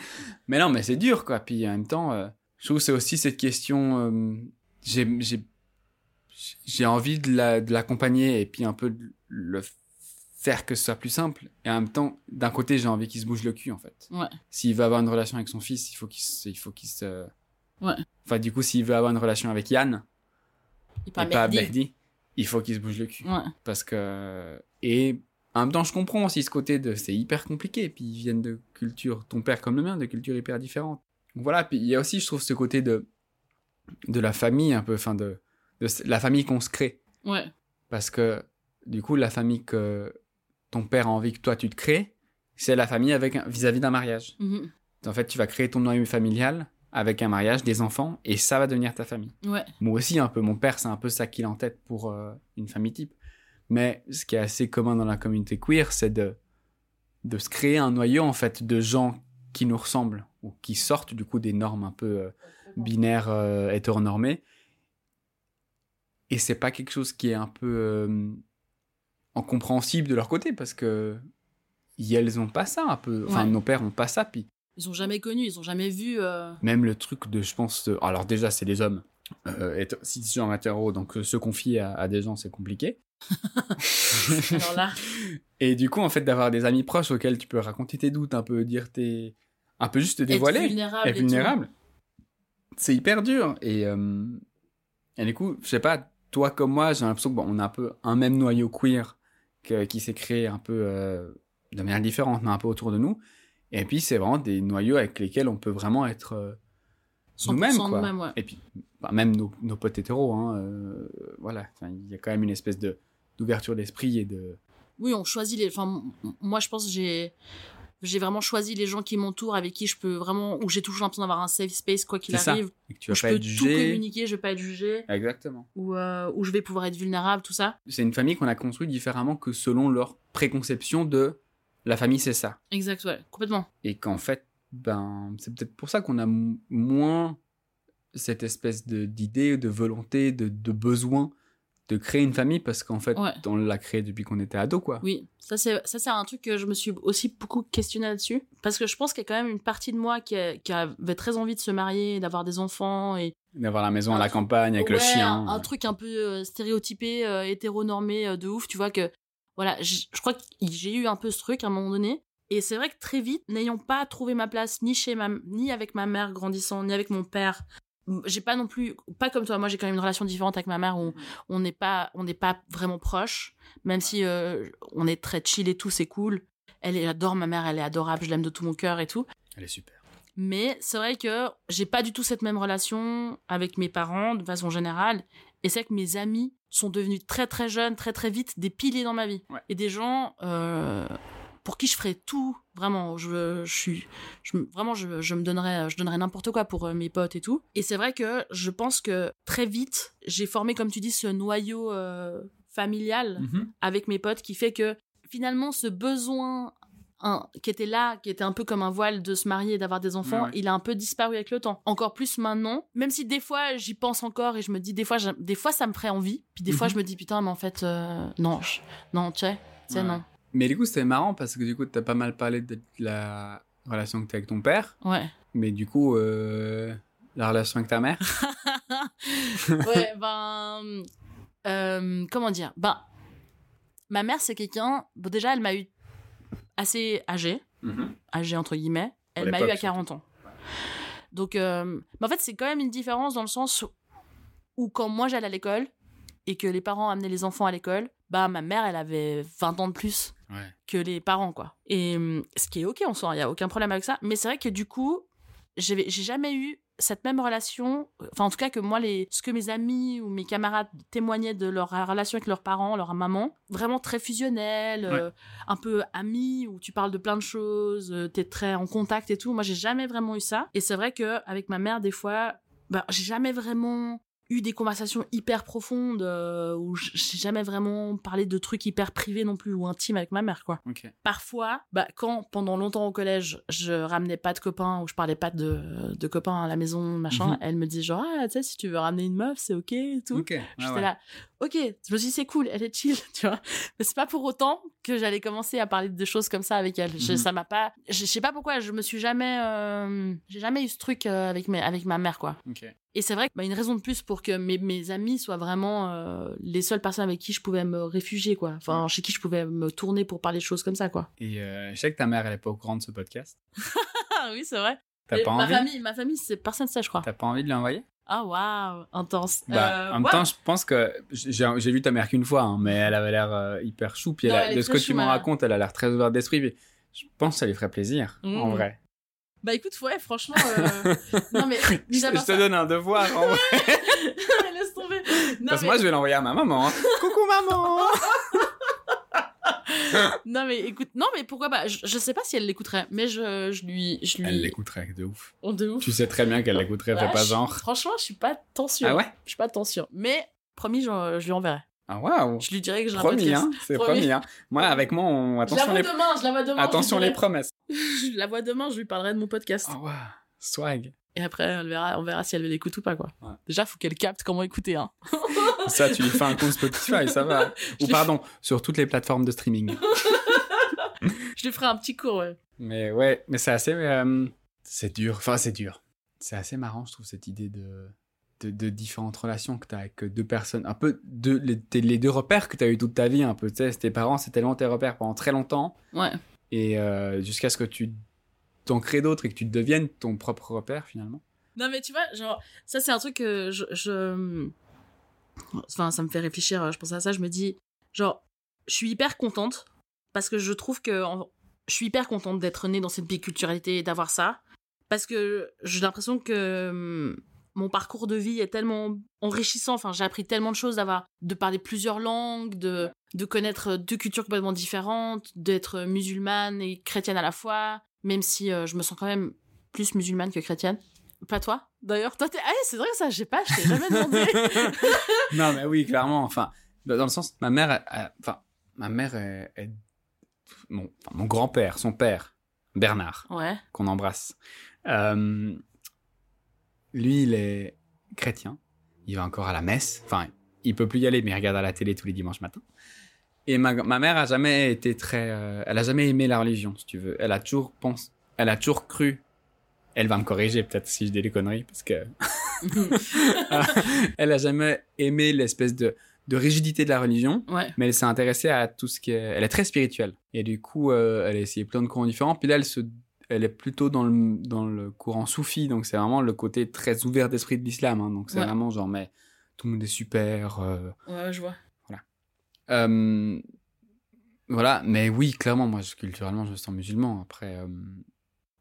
Mais non, mais c'est dur, quoi. Puis en même temps, euh, je trouve que c'est aussi cette question. euh, j'ai, envie de, la, de l'accompagner et puis un peu de le faire que ce soit plus simple. Et en même temps, d'un côté, j'ai envie qu'il se bouge le cul, en fait. Ouais. S'il veut avoir une relation avec son fils, il faut qu'il se, il faut qu'il se. Ouais. Enfin, du coup, s'il veut avoir une relation avec Yann Il et pas Mehdi. Mehdi, il faut qu'il se bouge le cul. Ouais. Parce que. Et en même temps, je comprends aussi ce côté de. C'est hyper compliqué. Puis ils viennent de cultures, ton père comme le mien, de cultures hyper différentes. Donc voilà. Puis il y a aussi, je trouve, ce côté de. de la famille, un peu. Enfin, de. de la famille qu'on se crée. Ouais. Parce que, du coup, la famille que ton père a envie que toi tu te crées, c'est la famille avec vis-à-vis d'un mariage. Mhm. En fait, tu vas créer ton noyau familial avec un mariage, des enfants, et ça va devenir ta famille. Ouais. Moi aussi, un peu. Mon père, c'est un peu ça qu'il a en tête pour euh, une famille type. Mais ce qui est assez commun dans la communauté queer, c'est de, de se créer un noyau, en fait, de gens qui nous ressemblent, ou qui sortent, du coup, des normes un peu euh, binaires, euh, hétéronormées. Et c'est pas quelque chose qui est un peu euh, incompréhensible de leur côté, parce que elles ont pas ça, un peu. Enfin, Ouais. nos pères ont pas ça, puis Ils ont jamais connu, ils ont jamais vu. euh, même le truc de, je pense, de- alors déjà, c'est des hommes, euh, hété- cisgenres hétéros, donc euh, se confier à, à des gens, c'est compliqué. Alors là, Et du coup, en fait, d'avoir des amis proches auxquels tu peux raconter tes doutes, un peu dire tes. un peu juste te dévoiler, être vulnérable. et vulnérable, c'est hyper dur. Et, euh, et du coup, je sais pas, toi comme moi, j'ai l'impression qu'on on a un peu un même noyau queer que- qui s'est créé un peu de manière différente, mais un peu autour de nous. Et puis, c'est vraiment des noyaux avec lesquels on peut vraiment être. euh, 100% nous-mêmes, quoi. nous-mêmes, ouais. Et puis, bah, même nos, nos potes hétéros, hein, euh, voilà. Enfin, Il y a quand même une espèce de d'ouverture d'esprit et de. Oui, on choisit les. Enfin, moi, je pense que j'ai. J'ai vraiment choisi les gens qui m'entourent, avec qui je peux vraiment. où j'ai toujours l'impression d'avoir un safe space, quoi qu'il arrive. et que tu Où vas je pas peux être tout jugé. communiquer, je vais pas être jugé. Exactement. Où, euh, où je vais pouvoir être vulnérable, tout ça. C'est une famille qu'on a construite différemment que selon leur préconception de la famille, c'est ça. Exact, ouais, complètement. Et qu'en fait, ben, c'est peut-être pour ça qu'on a moins cette espèce d'idée, de volonté, de, de besoin de créer une famille parce qu'en fait, Ouais. on l'a créé depuis qu'on était ado, quoi. Oui, ça c'est ça c'est un truc que je me suis aussi beaucoup questionné là-dessus parce que je pense qu'il y a quand même une partie de moi qui, a- qui avait très envie de se marier, d'avoir des enfants et D'avoir la maison à la truc- campagne avec le chien. un, un truc un peu euh, stéréotypé, euh, hétéronormé euh, de ouf, tu vois que voilà, je crois que j'ai eu un peu ce truc à un moment donné et c'est vrai que très vite, n'ayant pas trouvé ma place ni chez ma ni avec ma mère grandissant, ni avec mon père, j'ai pas non plus pas comme toi, moi j'ai quand même une relation différente avec ma mère où on n'est pas on n'est pas vraiment proche, même si euh, on est très chill et tout, c'est cool. Elle j'adore ma mère, elle est adorable, je l'aime de tout mon cœur et tout. Elle est super. Mais c'est vrai que j'ai pas du tout cette même relation avec mes parents de façon générale. Et c'est vrai que mes amis sont devenus très très jeunes, très très vite des piliers dans ma vie. Ouais. Et des gens euh, pour qui je ferais tout, vraiment. Je, je suis, je, vraiment, je, je me donnerais, je donnerais n'importe quoi pour euh, mes potes et tout. Et c'est vrai que je pense que très vite, j'ai formé, comme tu dis, ce noyau euh, familial Mhm. avec mes potes qui fait que finalement ce besoin un- qui était là, qui était un peu comme un voile de se marier et d'avoir des enfants, Ouais. il a un peu disparu avec le temps. Encore plus maintenant, même si des fois j'y pense encore et je me dis des fois, des fois ça me ferait envie, puis des fois Mhm. je me dis putain mais en fait euh, non, je- non tu sais, Ouais. non. Mais du coup, c'était marrant parce que du coup, t'as pas mal parlé de la relation que t'as avec ton père. Ouais. Mais du coup, euh, la relation avec ta mère ouais, ben. euh, comment dire? Ben. Ma mère, c'est quelqu'un. Bon, déjà, elle m'a eu assez âgée, âgée entre guillemets. Elle m'a eu à l'époque, 40 ans. Donc, euh, mais en fait, c'est quand même une différence dans le sens où quand moi j'allais à l'école et que les parents amenaient les enfants à l'école, bah ma mère, elle avait 20 ans de plus Ouais. que les parents, quoi. Et hum, ce qui est ok en soi, il y a aucun problème avec ça. Mais c'est vrai que du coup, j'ai jamais eu cette même relation, enfin en tout cas que moi, les, ce que mes amis ou mes camarades témoignaient de leur relation avec leurs parents, leur maman, vraiment très fusionnelle, euh, un peu amie, où tu parles de plein de choses, euh, t'es très en contact et tout. Moi, j'ai jamais vraiment eu ça. Et c'est vrai que avec ma mère, des fois, bah, j'ai jamais vraiment eu des conversations hyper profondes euh, où j'ai jamais vraiment parlé de trucs hyper privés non plus ou intimes avec ma mère quoi parfois, bah, quand pendant longtemps au collège, je ramenais pas de copains ou je parlais pas de, de copains à la maison, machin, Mhm. elle me dit genre, ah, tu sais, si tu veux ramener une meuf, c'est ok et tout. Ok. ouais, J'étais ouais. là, ok, je me suis dit, c'est cool, elle est chill, tu vois. Mais c'est pas pour autant que j'allais commencer à parler de choses comme ça avec elle. Je, Mhm. ça m'a pas, je, sais pas pourquoi, je me suis jamais, euh, j'ai jamais eu ce truc euh, avec, mes, avec ma mère, quoi. Et c'est vrai que bah, une raison de plus pour que mes, mes amis soient vraiment euh, les seules personnes avec qui je pouvais me réfugier, quoi. Enfin, chez qui je pouvais me tourner pour parler de choses comme ça, quoi. Et euh, je sais que ta mère, elle est pas au courant de ce podcast. Oui, c'est vrai. T'as pas ma envie? famille, ma famille, c'est personne ne sait, je crois. T'as pas envie de l'envoyer? Ah waouh, intense. Bah, Euh, en même temps, je pense que j'ai vu ta mère qu'une fois, hein, mais elle avait l'air hyper chou. Puis elle Non, a- elle est de ce que tu m'en racontes, elle a l'air très ouverte d'esprit. Je pense que ça lui ferait plaisir, en vrai. Bah écoute, ouais, franchement. euh, non mais. Je, te ça- donne un devoir, en vrai. Laisse tomber. Non, Parce que mais... moi, je vais l'envoyer à ma maman. hein. Coucou, maman non mais écoute, non mais pourquoi pas? Je, je sais pas si elle l'écouterait, mais je, je lui, je lui. Elle l'écouterait, de ouf. Oh, de ouf. Tu sais très bien qu'elle l'écouterait, fais pas genre. Franchement, je suis pas tant sûre. Ah ouais? Je suis pas tant sûre. Mais promis, je, je lui enverrai. Ah waouh Je lui dirai que j'ai un Promis, hein C'est Promis. promis, hein Moi, avec moi, on... Je la attention, vois les... demain, je la vois demain. attention les promesses. Je la vois demain, je lui parlerai de mon podcast. Oh, waouh Swag. Et après, on verra, on verra si elle l'écoute ou pas, quoi. Ouais. Déjà, faut qu'elle capte comment écouter, hein. Ça, tu lui fais un compte Spotify, ça va. Ou pardon, sur toutes les plateformes de streaming. Je lui ferai un petit cours, ouais. Mais ouais, mais c'est assez. euh, c'est dur. Enfin, c'est dur. C'est assez marrant, je trouve, cette idée de, de, de différentes relations que tu as avec deux personnes. Un peu de, les, deux repères que tu as eu toute ta vie, un peu. Tu sais, tes parents, c'est tellement tes repères pendant très longtemps. Ouais. Et euh, jusqu'à ce que tu t'en crées d'autres et que tu deviennes ton propre repère, finalement. Non, mais tu vois, genre, ça, c'est un truc que je, je- Enfin, ça me fait réfléchir, je pense à ça, je me dis, genre, je suis hyper contente parce que je trouve que. en- Je suis hyper contente d'être née dans cette biculturalité et d'avoir ça. Parce que j'ai l'impression que hum, mon parcours de vie est tellement enrichissant. Enfin, j'ai appris tellement de choses d'avoir, de parler plusieurs langues, de, de connaître deux cultures complètement différentes, d'être musulmane et chrétienne à la fois, même si euh, je me sens quand même plus musulmane que chrétienne. Pas toi, d'ailleurs. Toi, t'es. Ah, c'est vrai que ça, je sais pas, je t'ai jamais demandé. non, mais oui, clairement. Enfin, dans le sens, ma mère, elle- elle- enfin, ma mère est, mon, enfin, mon grand-père, son père, Bernard, ouais. qu'on embrasse. euh, lui, il est chrétien. Il va encore à la messe. Enfin, il peut plus y aller, mais il regarde à la télé tous les dimanches matins. Et ma, ma mère a jamais été très, euh, elle a jamais aimé la religion, si tu veux. Elle a toujours pensé, elle a toujours cru. Elle va me corriger peut-être si je dis des conneries, parce que elle a jamais aimé l'espèce de, de rigidité de la religion, ouais. mais elle s'est intéressée à tout ce qui est... Elle est très spirituelle. Et du coup, euh, elle a essayé plein de courants différents. Puis là, elle, se... elle est plutôt dans le, dans le courant soufi, donc c'est vraiment le côté très ouvert d'esprit de l'islam. hein. Donc c'est Ouais. vraiment genre, mais tout le monde est super. euh, Ouais, je vois. euh, voilà, mais oui, clairement, moi, je- culturellement, je me sens musulman. Après, euh,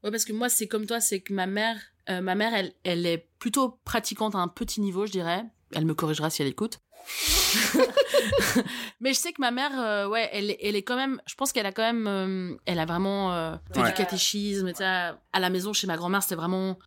Ouais, parce que moi, c'est comme toi, c'est que ma mère, ma mère, elle, elle est plutôt pratiquante à un petit niveau, je dirais. Elle me corrigera si elle écoute. Mais je sais que ma mère, euh, ouais, elle, est- elle est quand même, je pense qu'elle a quand même, euh, elle a vraiment euh, fait Ouais. du catéchisme, et ça. À la maison, chez ma grand-mère, c'était vraiment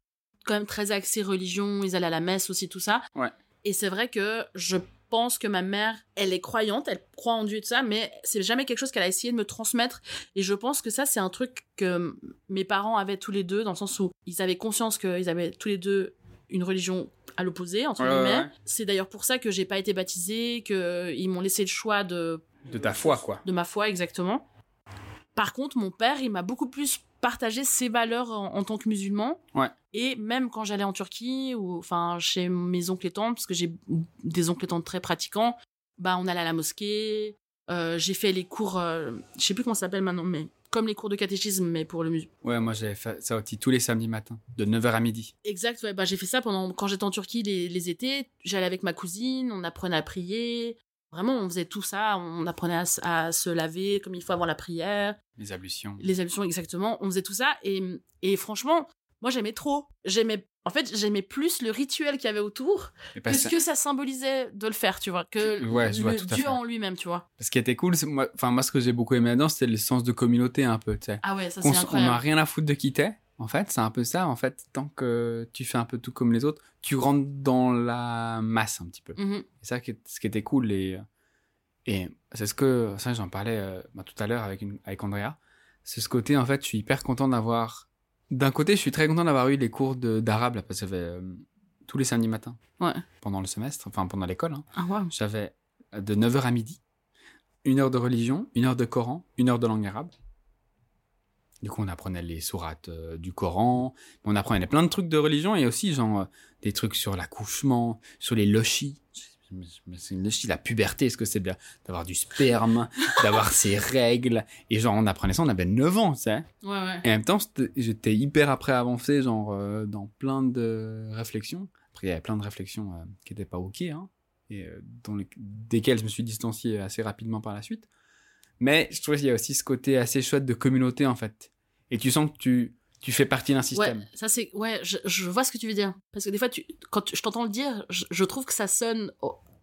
quand même très axé religion. Ils allaient à la messe aussi, tout ça. Ouais. Et c'est vrai que je pense que ma mère, elle est croyante, elle croit en Dieu et tout ça, mais c'est jamais quelque chose qu'elle a essayé de me transmettre. Et je pense que ça, c'est un truc que mes parents avaient tous les deux, dans le sens où ils avaient conscience qu'ils avaient tous les deux une religion à l'opposé, entre Ouais, guillemets. ouais. C'est d'ailleurs pour ça que j'ai pas été baptisée, qu'ils m'ont laissé le choix de, de ta foi, quoi. de ma foi exactement. Par contre, mon père, il m'a beaucoup plus partagé ses valeurs en, en tant que musulman. Ouais. Et même quand j'allais en Turquie ou enfin chez mes oncles et tantes, parce que j'ai des oncles et tantes très pratiquants, bah on allait à la mosquée. Euh, j'ai fait les cours, euh, je sais plus comment ça s'appelle maintenant, mais comme les cours de catéchisme, mais pour le musulman. Ouais, moi j'avais fait ça aussi tous les samedis matins, de 9h à midi. Exact, ouais, bah j'ai fait ça pendant quand j'étais en Turquie les, les étés. J'allais avec ma cousine, on apprenait à prier. Vraiment, on faisait tout ça. On apprenait à, à se laver comme il faut avant la prière, Les ablutions. les ablutions exactement. On faisait tout ça et, et franchement, moi j'aimais trop. J'aimais, en fait, j'aimais plus le rituel qu'il y avait autour que ce que ça symbolisait de le faire, tu vois, que Ouais, je vois le Dieu en lui-même, tu vois. ce qui était cool, moi, enfin moi ce que j'ai beaucoup aimé là-dedans, c'était le sens de communauté un peu, tu sais. Ah ouais, ça c'est s- on incroyable. n'a rien à foutre de qui t'es. En fait, c'est un peu ça. En fait, tant que tu fais un peu tout comme les autres, tu rentres dans la masse un petit peu. Mhm. C'est ça qui est- ce qui était cool et et c'est ce que ça j'en parlais euh, bah, tout à l'heure avec une avec Andrea. C'est ce côté en fait, je suis hyper content d'avoir. D'un côté, je suis très content d'avoir eu les cours d'arabe là parce que j'avais euh, tous les samedis matins Ouais. pendant le semestre, enfin pendant l'école. hein. Ah. J'avais euh, de 9h à midi, une heure de religion, une heure de Coran, une heure de langue arabe. Du coup, on apprenait les sourates euh, du Coran, on apprenait plein de trucs de religion et aussi genre euh, des trucs sur l'accouchement, sur les lochis. Une lochie, la puberté, est-ce que c'est bien d'avoir du sperme, d'avoir ses règles? Et genre, on apprenait ça, on avait 9 ans, tu sais. Ouais, ouais. Et en même temps, j'étais hyper après avancé, genre euh, dans plein de réflexions. Après, il y avait plein de réflexions euh, qui n'étaient pas ok, hein, et euh, les- desquelles je me suis distancié assez rapidement par la suite. Mais je trouve qu'il y a aussi ce côté assez chouette de communauté, en fait. Et tu sens que tu, tu fais partie d'un système. Ouais, ça c'est ouais, je, je vois ce que tu veux dire parce que des fois tu quand tu- je t'entends le dire, je, je trouve que ça sonne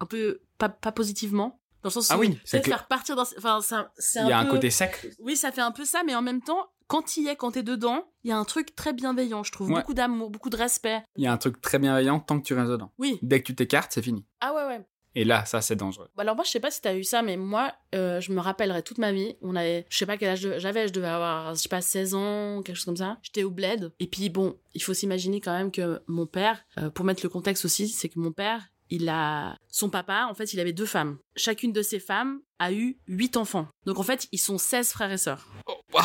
un peu pas, pas positivement dans le sens Ah où oui, c'est que- faire partir dans enfin ça Il y a un peu- côté sec. Oui, ça fait un peu ça mais en même temps quand il y est quand t'es dedans, il y a un truc très bienveillant, je trouve, Ouais. beaucoup d'amour, beaucoup de respect. Il y a un truc très bienveillant tant que tu restes dedans. Oui. Dès que tu t'écartes, c'est fini. Ah ouais ouais. Et là, ça, c'est dangereux. Bah Alors moi je sais pas si t'as eu ça mais moi euh, je me rappellerai toute ma vie. On avait je sais pas quel âge j'avais je devais avoir je sais pas 16 ans quelque chose comme ça. J'étais au bled. Et puis bon il faut s'imaginer quand même que mon père euh, pour mettre le contexte aussi c'est que mon père il a son papa en fait il avait deux femmes. Chacune de ces femmes a eu huit enfants. Donc en fait ils sont 16 frères et sœurs. Waouh!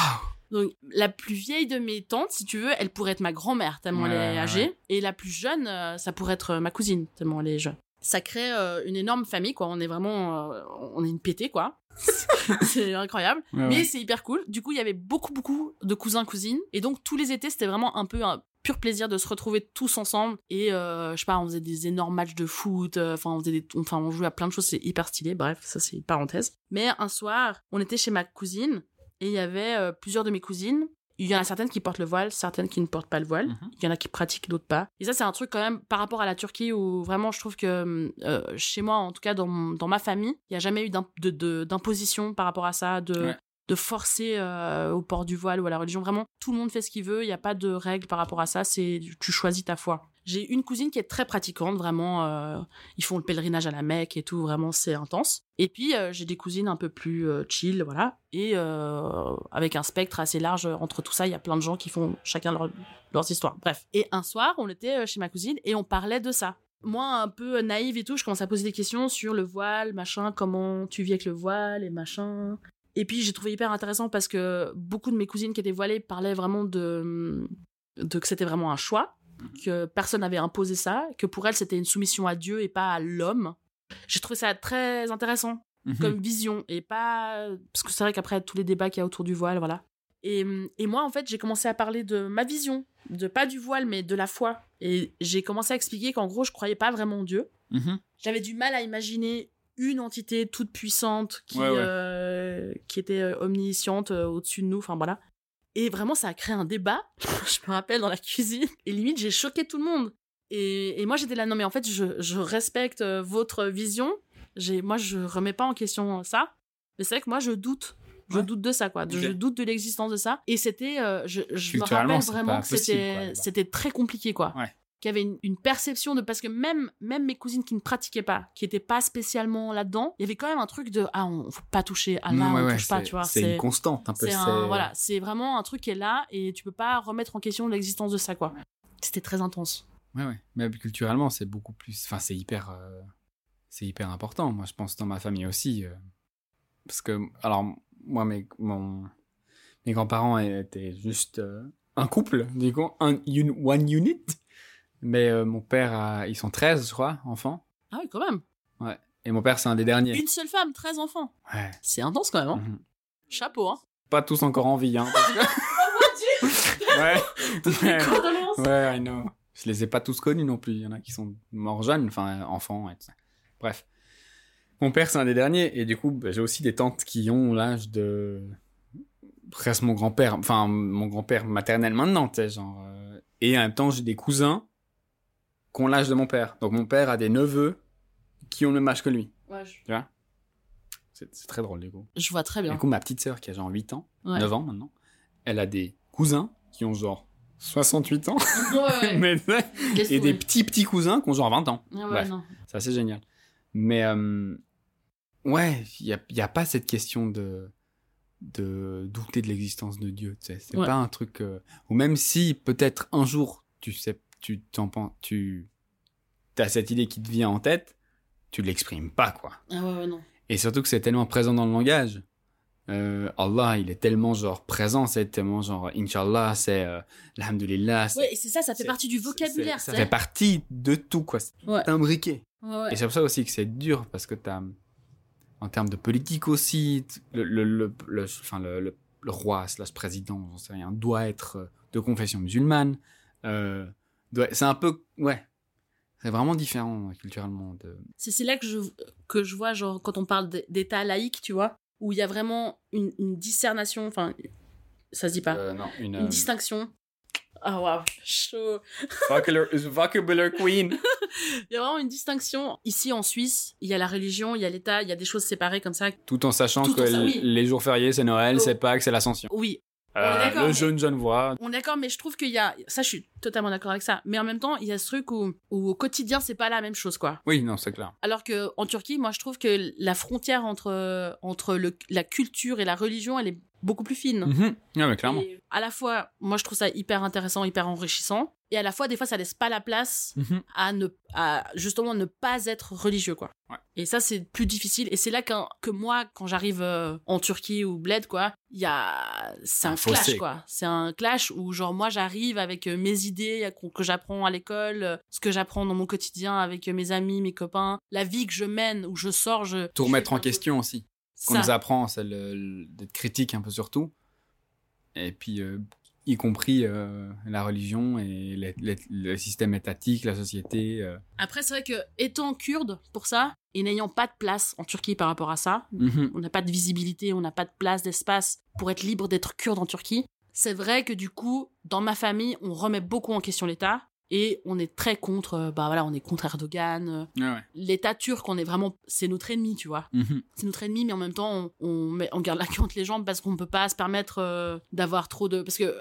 Donc la plus vieille de mes tantes si tu veux elle pourrait être ma grand-mère tellement Ouais, elle est âgée. ouais. et la plus jeune euh, ça pourrait être ma cousine tellement elle est jeune ça crée euh, une énorme famille quoi. On est vraiment euh, on est une pétée quoi. C'est incroyable. Ouais, mais c'est hyper cool. Du coup il y avait beaucoup beaucoup de cousins cousines. Et donc tous les étés c'était vraiment un peu un pur plaisir de se retrouver tous ensemble. Et euh, je sais pas on faisait des énormes matchs de foot. Enfin on faisait des enfin on jouait à plein de choses. C'est hyper stylé. Bref ça c'est une parenthèse. Mais un soir on était chez ma cousine et il y avait plusieurs de mes cousines il y en a certaines qui portent le voile, certaines qui ne portent pas le voile. Mhm. Il y en a qui pratiquent, d'autres pas. Et ça, c'est un truc quand même par rapport à la Turquie où vraiment je trouve que euh, chez moi, en tout cas dans, dans ma famille, il n'y a jamais eu d'im- de- de- d'imposition par rapport à ça, de, Ouais. de forcer euh, au port du voile ou à la religion. Vraiment, tout le monde fait ce qu'il veut. Il n'y a pas de règles par rapport à ça. C'est tu choisis ta foi. J'ai une cousine qui est très pratiquante, vraiment. euh, ils font le pèlerinage à la Mecque et tout, vraiment, c'est intense. Et puis, euh, j'ai des cousines un peu plus euh, chill, voilà. Et avec un spectre assez large entre tout ça, il y a plein de gens qui font chacun leur, leurs histoires. Bref. Et un soir, on était chez ma cousine et on parlait de ça. Moi, un peu naïve et tout, je commence à poser des questions sur le voile, machin, comment tu vis avec le voile et machin. Et puis, j'ai trouvé hyper intéressant parce que beaucoup de mes cousines qui étaient voilées parlaient vraiment de, de que c'était vraiment un choix, que personne n'avait imposé ça, que pour elles, c'était une soumission à Dieu et pas à l'homme. J'ai trouvé ça très intéressant Mhm. comme vision et pas parce que c'est vrai qu'après tous les débats qu'il y a autour du voile voilà et, et moi en fait j'ai commencé à parler de ma vision de pas du voile mais de la foi et j'ai commencé à expliquer qu'en gros je croyais pas vraiment en Dieu Mhm. j'avais du mal à imaginer une entité toute puissante qui Ouais, ouais. euh, qui était euh, omnisciente euh, au-dessus de nous enfin voilà et vraiment ça a créé un débat je me rappelle dans la cuisine. Et limite j'ai choqué tout le monde. Et, et moi j'étais là non mais en fait je, je respecte euh, votre vision. Moi je remets pas en question ça. Mais c'est vrai que moi je doute. Je Ouais. doute de ça quoi. Je doute de l'existence de ça. Et c'était euh, je, je me rappelle vraiment que c'était c'était très compliqué quoi. Ouais. Qu'il y avait une, une perception de parce que même même mes cousines qui ne pratiquaient pas qui étaient pas spécialement là-dedans il y avait quand même un truc de ah on faut pas toucher à là ouais, on ouais, touche pas tu vois C'est une constante, un peu. c'est voilà c'est vraiment un truc qui est là et tu peux pas remettre en question l'existence de ça quoi c'était très intense Ouais, ouais. Mais culturellement, c'est beaucoup plus. Enfin, c'est hyper. euh, C'est hyper important. Moi, je pense dans ma famille aussi. euh, Parce que, alors, moi, mes, mon... mes grands-parents étaient juste euh, un couple, du coup, un un one unit. Mais euh, mon père, a, ils sont 13, je crois, enfants. Ah oui, quand même. Et mon père, c'est un des derniers. Une seule femme, 13 enfants. Ouais. C'est intense quand même. Hein. Mhm. Chapeau, hein. Pas tous encore en vie, hein. parce que- ouais. ouais. Condoléances. Ouais, I know. Je les ai pas tous connus non plus. Il y en a qui sont morts jeunes, enfin, enfants et tout ça. Bref. Mon père, c'est un des derniers. Et du coup, bah, j'ai aussi des tantes qui ont l'âge de. presque mon grand-père. Enfin, mon grand-père maternel maintenant, tu sais, genre. euh, Et en même temps, j'ai des cousins qui ont l'âge de mon père. Donc, mon père a des neveux qui ont le même âge que lui. Ouais, je... Tu vois? C'est très drôle, du coup. je vois très bien. Du coup, ma petite sœur, qui a genre 8 ans, Ouais. 9 ans maintenant, elle a des cousins qui ont genre 68 ans. Ouais. Mais, et des petits petits cousins qui ont genre 20 ans. Ouais, Bref. C'est assez génial. Mais euh, ouais, il n'y a, y a pas cette question de, de douter de l'existence de Dieu. C'est Ouais. pas un truc. euh, ou même si peut-être un jour tu sais, tu t'en penses, tu as cette idée qui te vient en tête, tu l'exprimes pas quoi. Ah ouais, ouais, non. Et surtout que c'est tellement présent dans le langage. Euh, Allah, il est tellement genre présent, c'est tellement genre Inch'Allah, c'est euh, Alhamdulillah. c'est- Ouais, c'est ça, ça fait partie du vocabulaire. Ça fait partie de tout, quoi. C'est Ouais. imbriqué. Ouais. Et c'est pour ça aussi que c'est dur, parce que t'as, en termes de politique aussi, le, le, le, le- enfin, le, le, le roi slash président, j'en sais rien, doit être de confession musulmane. Euh, doit- c'est un peu, ouais, c'est vraiment différent culturellement. De... C'est c'est là que je, que je vois, genre, quand on parle d'état laïque, tu vois, où il y a vraiment une, une discernation, enfin, ça se dit pas, Euh, non, une, une euh, distinction. Ah waouh, chaud. vocabulary, queen. Il y a vraiment une distinction. Ici en Suisse, il y a la religion, il y a l'État, il y a des choses séparées comme ça. Tout en sachant Tout en que sa- oui. les jours fériés, c'est Noël, Oh. c'est Pâques, c'est l'Ascension. Oui, Euh, le mais- jeune jeune voix. on est d'accord, mais je trouve qu'il y a. Ça, je suis totalement d'accord avec ça. Mais en même temps, il y a ce truc où, où au quotidien, c'est pas la même chose, quoi. Oui, non, c'est clair. Alors que en Turquie, moi, je trouve que la frontière entre, entre le, la culture et la religion, elle est beaucoup plus fine. Mais clairement. Et à la fois, moi, je trouve ça hyper intéressant, hyper enrichissant. Et à la fois, des fois, ça laisse pas la place Mhm. à ne à justement ne pas être religieux quoi. Ouais. Et ça c'est plus difficile et c'est là qu'un- que moi quand j'arrive euh, en Turquie ou bled quoi, il y a c'est un, clash quoi. C'est un clash où genre moi j'arrive avec euh, mes idées euh, que j'apprends à l'école, ce que j'apprends dans mon quotidien avec mes amis, mes copains, la vie que je mène où je sors, je Tout remettre en question aussi. Ce qu'on nous apprend, c'est d'être critique un peu sur tout. Et puis, euh, y compris euh, la religion et les- les- le système étatique, la société. euh. Après c'est vrai que étant kurde pour ça et n'ayant pas de place en Turquie par rapport à ça, Mhm. on n'a pas de visibilité, on n'a pas de place, d'espace pour être libre d'être kurde en Turquie. C'est vrai que du coup, dans ma famille, on remet beaucoup en question l'État et on est très contre, euh, bah voilà, on est contre Erdogan. euh, Ouais, ouais. L'État turc, on est vraiment, c'est notre ennemi, tu vois. Mhm. C'est notre ennemi, mais en même temps, on, on, met, on garde la queue entre les jambes parce qu'on ne peut pas se permettre euh, d'avoir trop de. Parce que,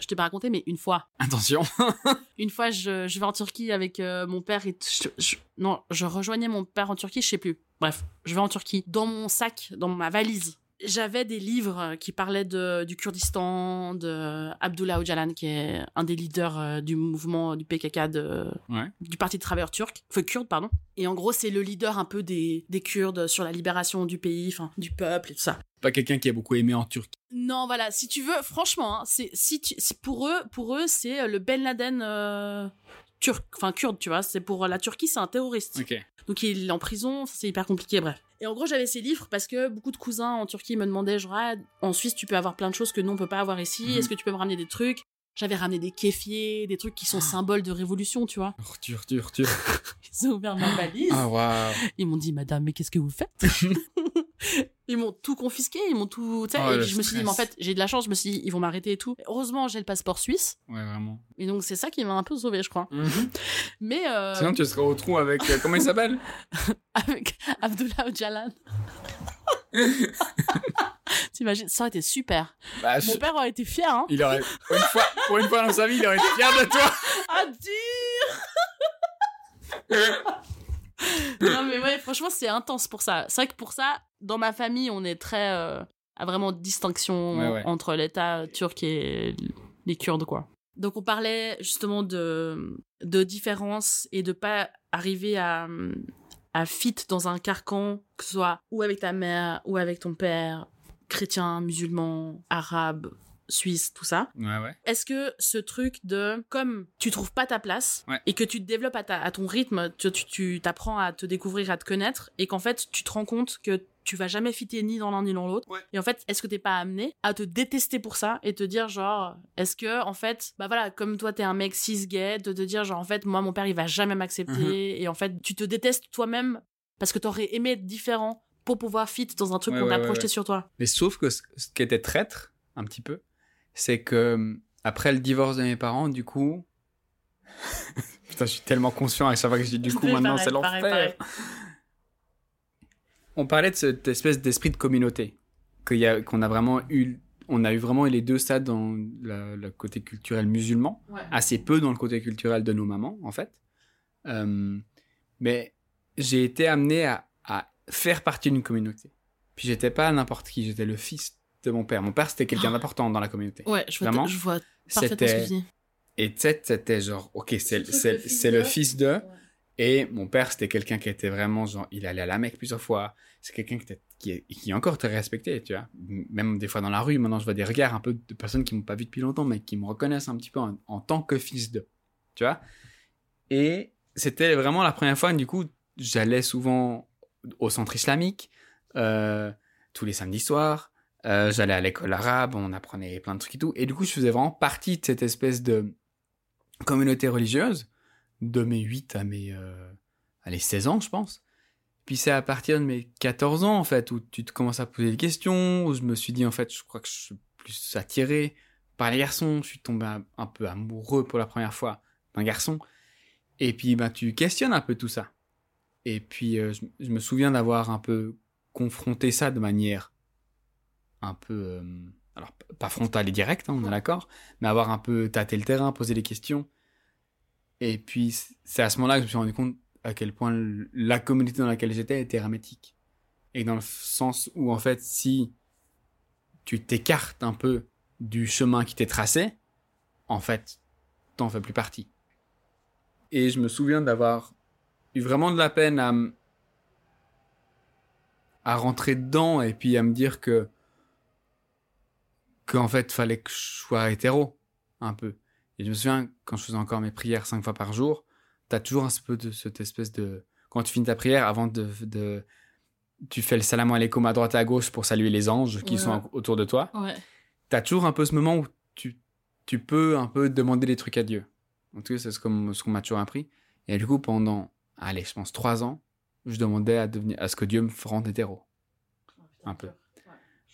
je t'ai pas raconté, mais une fois, Attention. une fois, je, je vais en Turquie avec euh, mon père et je- je- non, je rejoignais mon père en Turquie, je sais plus. Bref, je vais en Turquie. Dans mon sac, dans ma valise, j'avais des livres qui parlaient de, du Kurdistan, de Abdullah Öcalan, qui est un des leaders euh, du mouvement du PKK, de, Ouais. du Parti de travailleurs turc, enfin kurde, pardon. Et en gros, c'est le leader un peu des, des Kurdes sur la libération du pays, enfin du peuple et tout ça. Pas quelqu'un qui a beaucoup aimé en Turquie. Non, voilà, si tu veux, franchement, hein, c'est si tu, pour eux, pour eux, c'est euh, le Ben Laden euh, turc, enfin kurde, tu vois. C'est pour la Turquie, c'est un terroriste. Donc il est en prison, c'est hyper compliqué, bref. Et en gros, j'avais ces livres parce que beaucoup de cousins en Turquie me demandaient, genre, ah, en Suisse, tu peux avoir plein de choses que nous, on peut pas avoir ici. Mhm. Est-ce que tu peux me ramener des trucs? J'avais ramené des kéfiers, des trucs qui sont symboles de révolution, tu vois. Tur, tur, tur. Ils ont ouvert ma valise. Ah, waouh. Ils m'ont dit, madame, mais qu'est-ce que vous faites? Ils m'ont tout confisqué, ils m'ont tout. Oh, et je me suis dit, mais en fait, j'ai de la chance, je me suis dit, ils vont m'arrêter et tout. Heureusement, j'ai le passeport suisse. Ouais, vraiment. Et donc, c'est ça qui m'a un peu sauvé, je crois. Mhm. Mais euh, Sinon, tu seras au trou avec. euh, comment il s'appelle? Avec Abdullah Öcalan. T'imagines, ça aurait été super. bah, Mon je- père aurait été fier, hein. Il aurait. Pour une, fois, pour une fois dans sa vie, il aurait été fier de toi. Ah, dur Non, mais ouais, franchement, c'est intense pour ça. C'est vrai que pour ça, dans ma famille, on est très. euh, à vraiment distinction Ouais, ouais. entre l'État turc et les Kurdes, quoi. Donc, on parlait justement de, de différence et de pas arriver à, à fit dans un carcan, que ce soit ou avec ta mère, ou avec ton père, chrétien, musulman, arabe, suisse, tout ça. Ouais, ouais. Est-ce que ce truc de comme tu trouves pas ta place Ouais. et que tu te développes à, ta- à ton rythme, tu tu- tu t'apprends à te découvrir, à te connaître et qu'en fait tu te rends compte que tu vas jamais fitter ni dans l'un ni dans l'autre. Ouais. Et en fait, est-ce que t'es pas amené à te détester pour ça et te dire genre, est-ce que en fait, bah voilà, comme toi t'es un mec cis gay, de te dire genre en fait moi mon père il va jamais m'accepter Mhm. et en fait tu te détestes toi-même parce que t'aurais aimé être différent pour pouvoir fit dans un truc Ouais, qu'on ouais, a projeté ouais. sur toi. Mais sauf que ce qui était traître, un petit peu, c'est que après le divorce de mes parents, du coup. Putain, je suis tellement conscient à chaque fois que je dis du coup, maintenant c'est l'enfer. On parlait de cette espèce d'esprit de communauté. qu'il y a- Qu'on a vraiment eu. On a eu vraiment les deux stades dans le côté culturel musulman. Ouais. assez peu dans le côté culturel de nos mamans, en fait. Euh, mais j'ai été amené à, à faire partie d'une communauté. Puis j'étais pas n'importe qui, j'étais le fils de mon père. Mon père, c'était quelqu'un d'important dans la communauté. Ouais, je vois, Vraiment, je vois parfaitement ce que tu dis. et Ted, c'était genre, ok, c'est le fils de-. Et mon père, c'était quelqu'un qui était vraiment genre, il allait à la Mecque plusieurs fois. C'est quelqu'un qui, était- qui, est- qui est encore très respecté, tu vois. Même des fois dans la rue, maintenant, je vois des regards un peu de personnes qui m'ont pas vu depuis longtemps, mais qui me reconnaissent un petit peu en, en tant que fils de, tu vois. Et c'était vraiment la première fois, du coup, j'allais souvent au centre islamique, euh, tous les samedis soirs. Euh, j'allais à l'école arabe, on apprenait plein de trucs et tout. Et du coup, je faisais vraiment partie de cette espèce de communauté religieuse de mes 8 à mes euh, allez, 16 ans, je pense. Puis c'est à partir de mes 14 ans, en fait, où tu te commences à poser des questions, où je me suis dit, en fait, je crois que je suis plus attiré par les garçons. Je suis tombé un, peu amoureux pour la première fois d'un garçon. Et puis, ben, tu questionnes un peu tout ça. Et puis, euh, je me souviens d'avoir un peu confronté ça de manière un peu... euh, alors, pas frontale et directe, hein, on est d'accord, mais avoir un peu tâté le terrain, poser des questions. Et puis, c'est à ce moment-là que je me suis rendu compte à quel point la communauté dans laquelle j'étais était hermétique. Et dans le sens où, en fait, si tu t'écartes un peu du chemin qui t'est tracé, en fait, t'en fais plus partie. Et je me souviens d'avoir eu vraiment de la peine à, à rentrer dedans et puis à me dire que qu'en fait, fallait que je sois hétéro, un peu. Et je me souviens, quand je faisais encore mes prières cinq fois par jour, t'as toujours un peu de cette espèce de... Quand tu finis ta prière, avant de... de... Tu fais le salam alaikum à droite et à gauche pour saluer les anges qui Ouais. sont autour de toi. Ouais. T'as toujours un peu ce moment où tu, tu peux un peu demander des trucs à Dieu. En tout cas, c'est ce qu'on ce m'a toujours appris. Et du coup, pendant, allez, je pense trois ans, je demandais à, devenir, à ce que Dieu me rende hétéro. Un peu.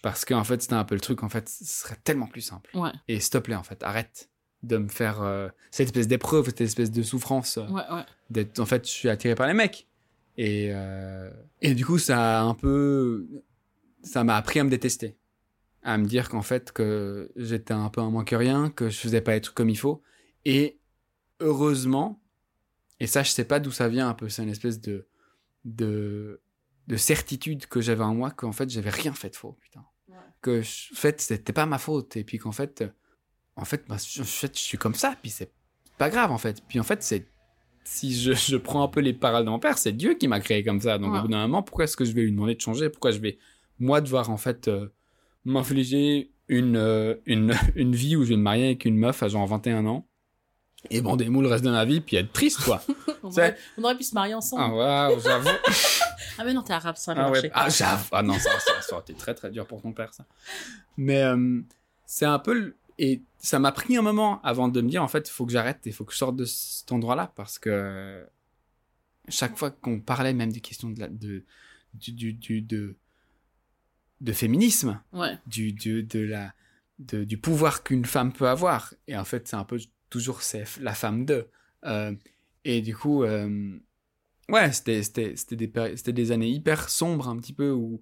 Parce qu'en fait, c'était un peu le truc, en fait, ce serait tellement plus simple. Ouais. Et s'il te plaît, en fait, arrête de me faire euh, cette espèce d'épreuve, cette espèce de souffrance. euh, Ouais, ouais. d'être en fait je suis attiré par les mecs et euh, et du coup ça a un peu ça m'a appris à me détester à me dire qu'en fait que j'étais un peu un moins que rien que je faisais pas être comme il faut et heureusement et ça je sais pas d'où ça vient un peu c'est une espèce de de de certitude que j'avais en moi qu'en fait j'avais rien fait de faux putain. Que je- en fait c'était pas ma faute et puis qu'en fait euh, en fait bah, je, en fait, je suis comme ça puis c'est pas grave en fait puis en fait c'est si je, je prends un peu les paroles de mon père, c'est Dieu qui m'a créé comme ça. Donc Ouais. au bout d'un moment, pourquoi est-ce que je vais lui demander de changer? Pourquoi je vais, moi, devoir en fait euh, m'infliger une, euh, une, une vie où je vais me marier avec une meuf à genre 21 ans? Et bander mou le reste de ma vie, puis être triste, quoi. On aurait, on aurait pu se marier ensemble. ah, waouh, j'avoue. Ah, mais non, t'es arabe, ça Ah, ouais. ah, j'avoue. Ah non, ça, ça, ça aurait été très très dur pour ton père, ça. Mais euh, c'est un peu. le- Et ça m'a pris un moment avant de me dire, en fait, il faut que j'arrête, il faut que je sorte de cet endroit-là, parce que chaque fois qu'on parlait même des questions de, la, de, du, du, du- de, de féminisme, Ouais. du, du, de la, de- du pouvoir qu'une femme peut avoir. Et en fait, c'est un peu toujours c'est la femme de. Euh, et du coup, euh, ouais, c'était, c'était, c'était, des, péri- c'était des années hyper sombres un petit peu où,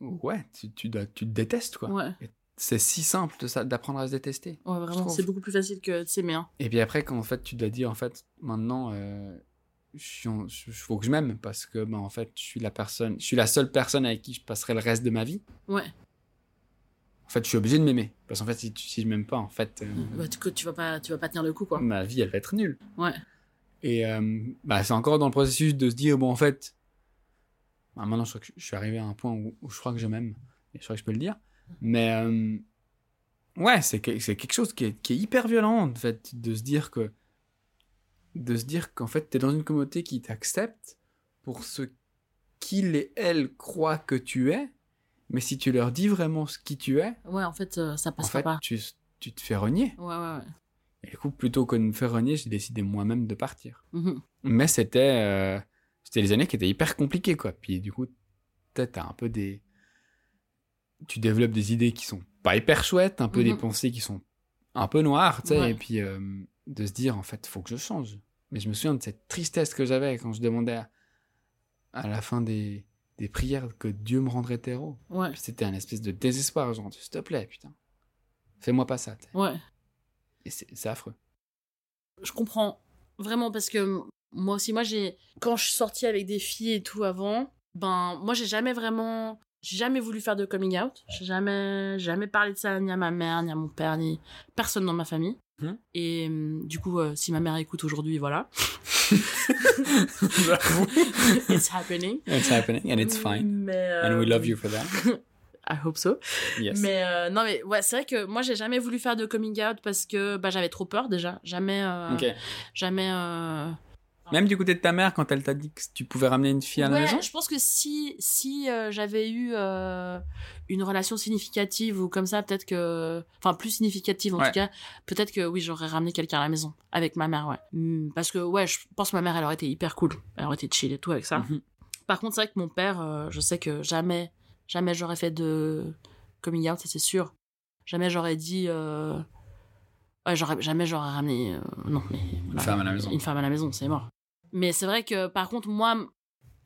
ouais, tu, tu, dois- tu te détestes, quoi. Ouais. C'est si simple de ça, d'apprendre à se détester. Ouais, vraiment, c'est beaucoup plus facile que de s'aimer. Hein. Et puis après, quand en fait, tu dois dire, en fait, maintenant, euh, je suis en- je- faut que je m'aime parce que, ben, en fait, je suis la personne, je suis la seule personne avec qui je passerai le reste de ma vie. Ouais. En fait, je suis obligé de m'aimer. Parce qu'en fait, si, tu- si je m'aime pas, en fait, euh, Bah, tu, tu, vas pas, tu vas pas tenir le coup, quoi. ma vie, elle va être nulle. Ouais. Et euh, bah, c'est encore dans le processus de se dire, bon, en fait, bah, maintenant, je, crois que je suis arrivé à un point où, où je crois que je m'aime. je crois que je peux le dire. Mais euh, ouais, c'est que- c'est quelque chose qui est, qui est hyper violent, en fait, de se dire que. De se dire qu'en fait, t'es dans une communauté qui t'accepte pour ce qu'ils et elles croient que tu es, mais si tu leur dis vraiment ce qui tu es, Ouais, en fait, euh, ça en fait, pas. tu, tu te fais renier. Ouais, ouais, ouais. Et du coup, plutôt que de me faire renier, j'ai décidé moi-même de partir. Mhm. Mais c'était euh, c'était les années qui étaient hyper compliquées, quoi. Puis du coup, t'as un peu des... Tu développes des idées qui sont pas hyper chouettes, un peu des Mhm. pensées qui sont un peu noires, tu sais, Ouais. et puis euh, de se dire, en fait, faut que je change. Mais je me souviens de cette tristesse que j'avais quand je demandais à, à la fin des, des prières que Dieu me rendrait. Ouais, Puis C'était un espèce de désespoir, genre, s'il te plaît, putain. Fais-moi pas ça, ouais. Et c'est affreux. Je comprends. Vraiment, parce que moi aussi, moi, j'ai. Quand je suis sortie avec des filles et tout avant, ben, moi, j'ai jamais vraiment. J'ai jamais voulu faire de coming out. J'ai jamais, jamais parlé de ça ni à ma mère, ni à mon père, ni personne dans ma famille. Mhm. Et hum, du coup, euh, si ma mère écoute aujourd'hui, voilà. It's happening. It's happening and it's fine. Mais, And we euh, love you for that. I hope so. Yes. Mais euh, non, mais ouais, c'est vrai que moi, j'ai jamais voulu faire de coming out parce que bah, j'avais trop peur déjà. Jamais. euh, Ok. Jamais. Même du côté de ta mère, quand elle t'a dit que tu pouvais ramener une fille à la ouais, maison je pense que si si euh, j'avais eu euh, une relation significative ou comme ça, peut-être que, enfin plus significative en Ouais. tout cas, peut-être que oui, j'aurais ramené quelqu'un à la maison avec ma mère, ouais. Hmm, Parce que ouais, je pense que ma mère, elle aurait été hyper cool, elle aurait été chill et tout avec ça. Mhm. Par contre, c'est vrai que mon père, euh, je sais que jamais, jamais j'aurais fait de coming out, ça c'est sûr. Jamais j'aurais dit. Ouais, j'aurais, jamais j'aurais ramené. euh, Non, mais. Une femme à la maison. Une femme à la maison, c'est mort. Mais c'est vrai que, par contre, moi,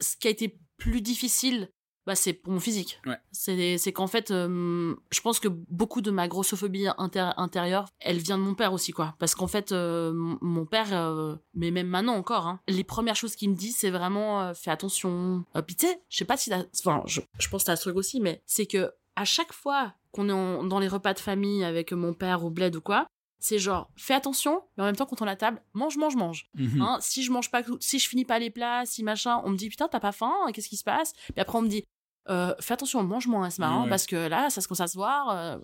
ce qui a été plus difficile, bah, c'est pour mon physique. Ouais. C'est, qu'en fait, euh, je pense que beaucoup de ma grossophobie intérieure, elle vient de mon père aussi, quoi. Parce qu'en fait, euh, mon père, euh, mais même maintenant encore, hein, les premières choses qu'il me dit, c'est vraiment fais attention. Puis tu sais, je sais pas si t'as- enfin, je, je pense que t'as ce truc aussi, mais c'est que à chaque fois qu'on est en- dans les repas de famille avec mon père au bled ou quoi, c'est genre fais attention, mais en même temps quand on est à table, mange, mange, mange. Mhm. Hein, si je mange pas, si je finis pas les plats, si machin, on me dit putain t'as pas faim, qu'est-ce qui se passe? Puis après on me dit euh, fais attention, mange moins, c'est marrant Ouais. parce que là ça se commence à se voir. euh,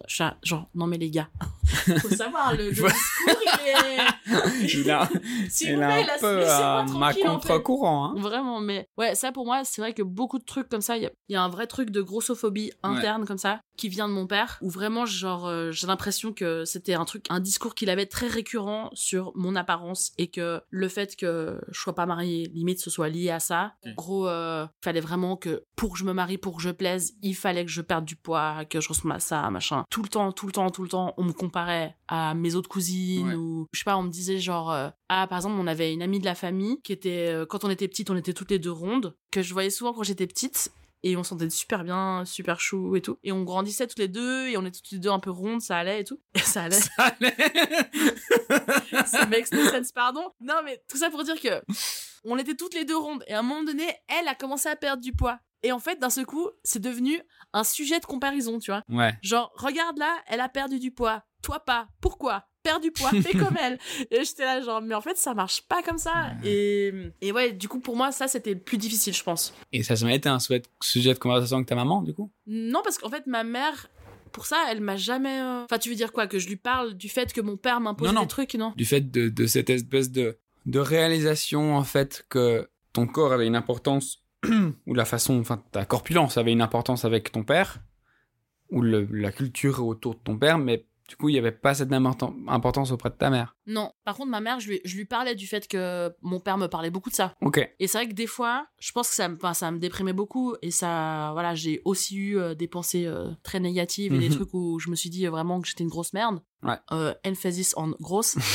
genre non mais les gars, faut savoir le, le discours il est. il a, S'il il vous plaît, un peu euh, ma tranquille, en fait. contre-courant. Hein. Vraiment, mais ouais, ça pour moi, c'est vrai que beaucoup de trucs comme ça, il y a, il y a un vrai truc de grossophobie interne comme ça, qui vient de mon père, où vraiment, genre, euh, j'ai l'impression que c'était un truc, un discours qu'il avait très récurrent sur mon apparence et que le fait que je sois pas mariée, limite, ce soit lié à ça. Ok. En gros, fallait vraiment que pour que je me marie, pour que je plaise, il fallait que je perde du poids, que je ressemble à ça, machin. Tout le temps, tout le temps, tout le temps, on me comparait à mes autres cousines Ouais. ou je sais pas, on me disait genre euh, ah par exemple, on avait une amie de la famille qui était euh, quand on était petite, on était toutes les deux rondes que je voyais souvent quand j'étais petite et on s'entendait super bien, super chou et tout. Et on grandissait toutes les deux et on était toutes les deux un peu rondes, ça allait et tout. Et ça allait. Ça allait. ça makes no sense, pardon. Non, mais tout ça pour dire que on était toutes les deux rondes et à un moment donné, elle a commencé à perdre du poids. Et en fait, d'un seul coup, c'est devenu un sujet de comparaison, tu vois. ouais. Genre, regarde là, elle a perdu du poids. Toi pas. Pourquoi? Perds du poids, fais comme elle. Et j'étais là, genre, mais en fait, ça marche pas comme ça. Et, et ouais, du coup, pour moi, ça, c'était le plus difficile, je pense. Et ça n'a jamais été un sujet de conversation avec ta maman, du coup? Non, parce qu'en fait, ma mère, pour ça, elle m'a jamais. euh, Enfin, tu veux dire quoi? Que je lui parle du fait que mon père m'impose des trucs, non? Du fait de, de cette espèce de, de réalisation, en fait, que ton corps avait une importance, ou la façon, enfin, ta corpulence avait une importance avec ton père, ou la culture autour de ton père, mais du coup, il n'y avait pas cette même importan- importance auprès de ta mère. Non. Par contre, ma mère, je lui, je lui parlais du fait que mon père me parlait beaucoup de ça. Ok. Et c'est vrai que des fois, je pense que ça me, enfin, ça me déprimait beaucoup. Et ça, voilà, j'ai aussi eu euh, des pensées euh, très négatives et des Mhm. trucs où je me suis dit euh, vraiment que j'étais une grosse merde. Ouais. Emphasis en grosse.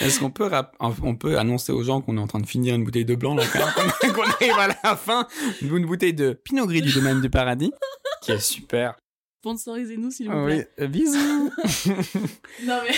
Est-ce qu'on peut, rap- on peut annoncer aux gens qu'on est en train de finir une bouteille de blanc, là, qu'on arrive à la fin, une bouteille de Pinot Gris du domaine du paradis, qui est super. Sponsorisez-nous, s'il vous Ah plaît. oui, euh, bisous. Non, mais,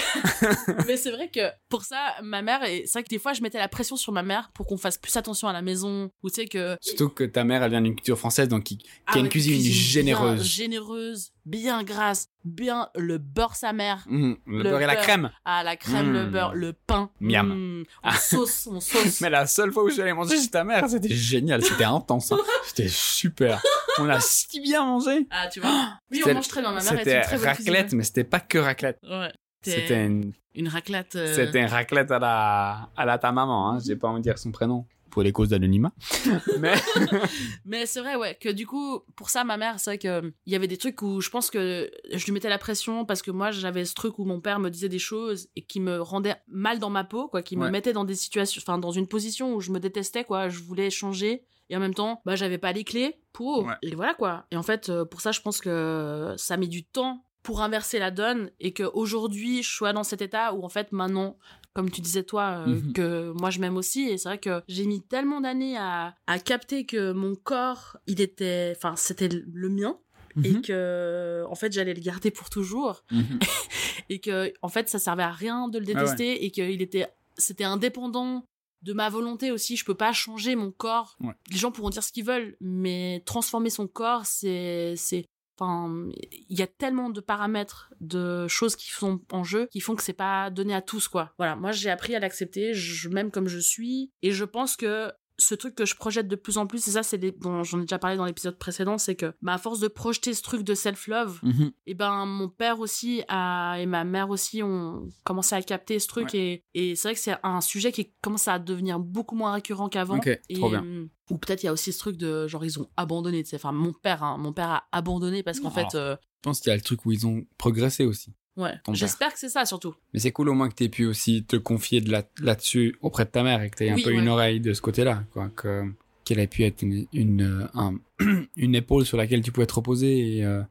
mais c'est vrai que pour ça, ma mère, et c'est vrai que des fois, je mettais la pression sur ma mère pour qu'on fasse plus attention à la maison. Ou tu sais que. Surtout que ta mère, elle vient d'une culture française, donc qui, qui Ah a une cuisine bien généreuse. généreuse, bien grasse, bien le beurre sa mère. Mmh, le, Le beurre et la beurre. crème. Ah, la crème, le Mm. beurre, le pain. Miam. Mm. On sauce, on sauce. Mais la seule fois où je suis allé manger chez ta mère, c'était génial, c'était intense. hein. C'était super. On a si bien mangé. Ah, tu vois. Oui, on mange très bien. Ma mère une très bonne raclette, cuisinière. mais c'était pas que raclette. Ouais. C'était une, une raclette. euh, c'était une raclette à la, à la ta maman, hein. J'ai pas envie de dire son prénom. Pour les causes d'anonymat. Mais, Mais c'est vrai, ouais, que du coup, pour ça, ma mère, c'est vrai que il y avait des trucs où je pense que je lui mettais la pression parce que moi, j'avais ce truc où mon père me disait des choses et qui me rendait mal dans ma peau, quoi, qui me mettait dans des situations, enfin, dans une position où je me détestais, quoi, je voulais changer. Et en même temps, bah, j'avais pas les clés pour. Ouais. Et voilà, quoi. Et en fait, euh, pour ça, je pense que ça met du temps pour inverser la donne et qu'aujourd'hui, je sois dans cet état où, en fait, maintenant, comme tu disais toi, euh, Mhm. que moi je m'aime aussi. Et c'est vrai que j'ai mis tellement d'années à, à capter que mon corps, il était, enfin, c'était le mien. Et Mhm. que, en fait, j'allais le garder pour toujours. Mhm. Et que, en fait, ça servait à rien de le Ah détester. Et qu'il était, c'était indépendant de ma volonté aussi. Je peux pas changer mon corps. Ouais. Les gens pourront dire ce qu'ils veulent, mais transformer son corps, c'est, c'est, Enfin, il y a tellement de paramètres, de choses qui sont en jeu, qui font que c'est pas donné à tous, quoi. Voilà, moi j'ai appris à l'accepter, m'aime comme je suis, et je pense que ce truc que je projette de plus en plus, et ça c'est les... bon, j'en ai déjà parlé dans l'épisode précédent, c'est que bah, à force de projeter ce truc de self-love, Mhm. et ben mon père aussi a, et ma mère aussi ont commencé à capter ce truc, et, et c'est vrai que c'est un sujet qui commence à devenir beaucoup moins récurrent qu'avant. Ok, et, trop bien. euh, ou peut-être il y a aussi ce truc de genre ils ont abandonné, tu sais. Enfin, mon père, hein, mon père a abandonné parce qu'en fait, euh, Je pense qu'il y a le truc où ils ont progressé aussi. Ouais. père. J'espère que c'est ça surtout. Mais c'est cool au moins que tu aies pu aussi te confier de là- là-dessus auprès de ta mère et que tu aies un peu ouais. une oreille de ce côté-là. Quoi, que, qu'elle ait pu être une, une, euh, un- une épaule sur laquelle tu pouvais te reposer. Et, euh,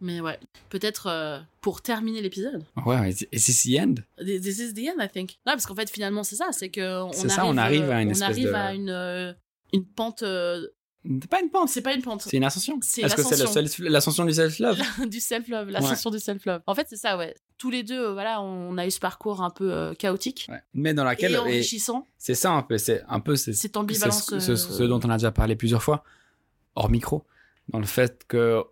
Mais ouais, peut-être euh, pour terminer l'épisode. ouais, et c'est- the end. This is the end, I think. Non, parce qu'en fait, finalement, c'est ça, c'est que on C'est arrive, ça, on arrive à une on espèce arrive de- à une une pente. C'est pas une pente, c'est pas une pente. c'est une ascension. C'est Est-ce que c'est l'ascension. du self-love? Du self-love, l'ascension du self-love. En fait, c'est ça, ouais. Tous les deux, euh, voilà, on a eu ce parcours un peu euh, chaotique Ouais. Mais dans laquelle. et enrichissant. c'est ça un peu, c'est un peu. C'est Cette c'est ambivalence. ce, ce- euh, ce dont on a déjà parlé plusieurs fois, hors micro, dans le fait que,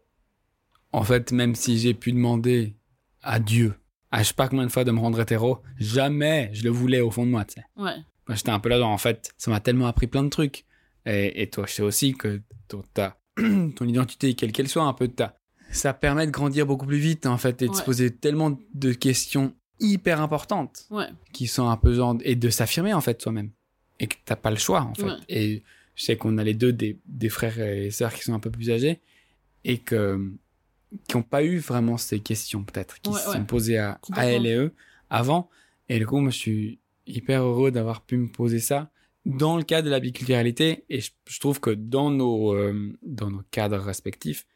en fait, même si j'ai pu demander à Dieu, à je sais pas combien de fois de me rendre hétéro, jamais je le voulais au fond de moi, tu sais. Ouais. Moi, j'étais un peu là-dedans, en fait, ça m'a tellement appris plein de trucs. Et, et toi, je sais aussi que ton, ta- ton identité, quelle qu'elle soit, un peu de ta, ça permet de grandir beaucoup plus vite, en fait, et de se poser tellement de questions hyper importantes Ouais. qui sont un peu genre et de s'affirmer en fait soi-même et que t'as pas le choix en fait Ouais. et je sais qu'on a les deux des, des frères et sœurs qui sont un peu plus âgés et que qui ont pas eu vraiment ces questions peut-être qui se sont posées à, à Complètement. elle et eux avant et du coup moi je suis hyper heureux d'avoir pu me poser ça dans le cadre de la biculturalité et je, je trouve que dans nos euh, dans nos cadres respectifs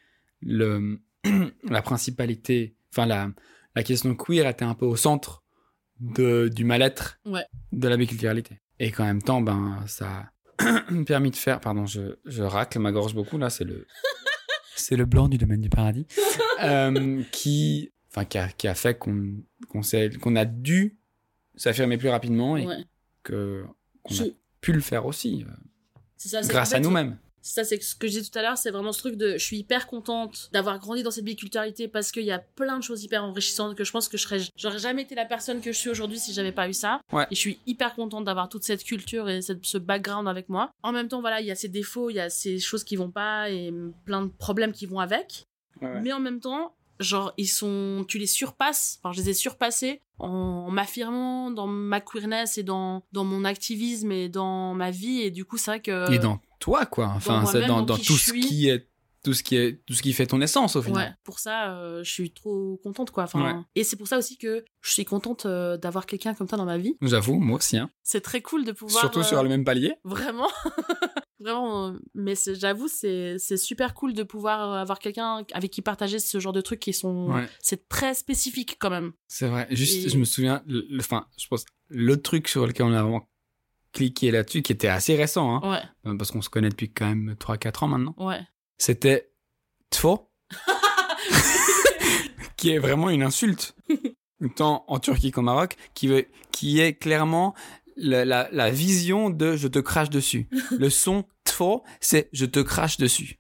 le la principalité enfin la la question queer était un peu au centre de, du mal-être Ouais. de la biculturalité. Et qu'en même temps, ben, ça a permis de faire, pardon, je, je racle ma gorge beaucoup, là, c'est le, c'est le blanc du domaine du paradis, euh, qui, enfin, qui a, qui a fait qu'on, qu'on qu'on a dû s'affirmer plus rapidement et ouais. que, qu'on a Je- pu le faire aussi, euh, ça, grâce à nous-mêmes. Ça, c'est ce que je disais tout à l'heure, c'est vraiment ce truc de. Je suis hyper contente d'avoir grandi dans cette biculturalité parce qu'il y a plein de choses hyper enrichissantes que je pense que je serais. J'aurais jamais été la personne que je suis aujourd'hui si j'avais pas eu ça. Ouais. Et je suis hyper contente d'avoir toute cette culture et cette- ce background avec moi. En même temps, voilà, il y a ces défauts, il y a ces choses qui vont pas et plein de problèmes qui vont avec. Mais en même temps, genre, ils sont. Tu les surpasses. Enfin, je les ai surpassés en, en m'affirmant dans ma queerness et dans, dans mon activisme et dans ma vie. Et du coup, c'est vrai que. Et dans toi, quoi. Enfin, dans, dans tout ce suis. qui est, tout ce qui est, tout ce qui fait ton essence, au final. Ouais, pour ça, euh, je suis trop contente, quoi. Enfin, Ouais. Et c'est pour ça aussi que je suis contente euh, d'avoir quelqu'un comme toi dans ma vie. J'avoue, moi aussi, hein. C'est très cool de pouvoir. Surtout euh, sur le même palier. Vraiment. Vraiment. mais j'avoue, c'est super cool de pouvoir avoir quelqu'un avec qui partager ce genre de trucs qui sont. Ouais. C'est très spécifique quand même. C'est vrai. Juste, Et- je me souviens, le- le- enfin, je pense, l'autre truc sur lequel on a vraiment cliqué là-dessus, qui était assez récent, hein, Ouais, parce qu'on se connaît depuis quand même 3-4 ans maintenant, ouais. C'était tfo, qui est vraiment une insulte, tant en Turquie qu'au Maroc, qui, veut, qui est clairement la, la, la vision de je te crache dessus. Le son tfo, c'est je te crache dessus.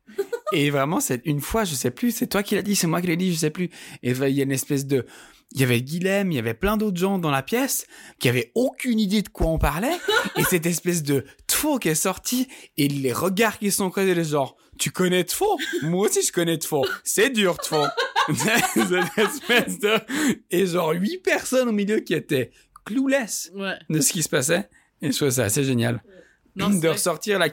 et vraiment, c'est une fois, je sais plus, c'est toi qui l'as dit, c'est moi qui l'ai dit, je sais plus. Et il y a une espèce de, il y avait Guilhem, il y avait plein d'autres gens dans la pièce qui avaient aucune idée de quoi on parlait. et cette espèce de Tfo qui est sorti et les regards qui sont creusés, les genre, tu connais Tfo? Moi aussi, je connais Tfo. C'est dur, Tfo. espèce de, et genre huit personnes au milieu qui étaient clueless Ouais. de ce qui se passait. Et je trouve ça assez génial. Non, de ressortir la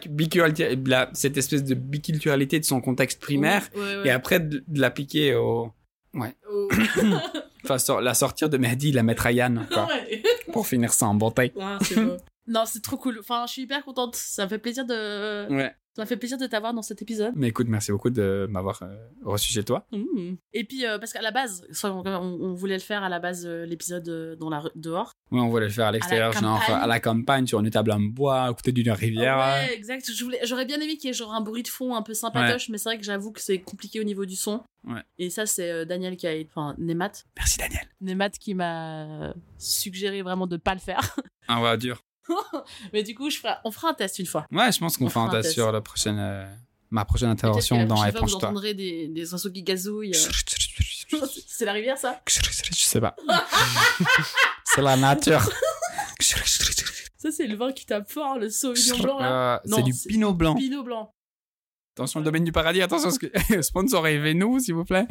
la- cette espèce de biculturalité de son contexte primaire Ouais, ouais. et après de, de l'appliquer au, Oh. enfin, la sortir de Mehdi, la mettre à Yann, quoi, Ouais. pour finir ça en beau. Non, c'est trop cool. Enfin, je suis hyper contente. Ça me fait plaisir de, Ouais. Ça m'a fait plaisir de t'avoir dans cet épisode. Mais écoute, merci beaucoup de m'avoir euh, reçu chez toi. Mmh. Et puis, euh, parce qu'à la base, on, voulait le faire à la base, euh, l'épisode euh, dans la dehors. Ouais, on voulait le faire à l'extérieur, genre à la campagne, sur une table en bois, à côté d'une rivière. Ouais, exact. J'aurais bien aimé qu'il y ait genre un bruit de fond un peu sympatoche, mais c'est vrai que j'avoue que c'est compliqué au niveau du son. Ouais. Et ça, c'est euh, Daniel qui a, enfin, Nemat. Merci Daniel. Nemat qui m'a suggéré vraiment de pas le faire. Ah ouais, dur. mais du coup, je ferai- on fera un test une fois. Ouais, je pense qu'on fera un test sur la prochaine, euh, ma prochaine intervention la dans vous Éponge-toi. entendrez des, des oiseaux qui gazouillent. euh. c'est la rivière, ça? Je sais pas. C'est la nature. Ça, c'est le vin qui tape fort, le sauvignon blanc, là. Euh, Non, c'est du pinot blanc. Pinot blanc. Attention, le domaine du paradis, attention, parce que sponsorisez-nous, s'il vous plaît.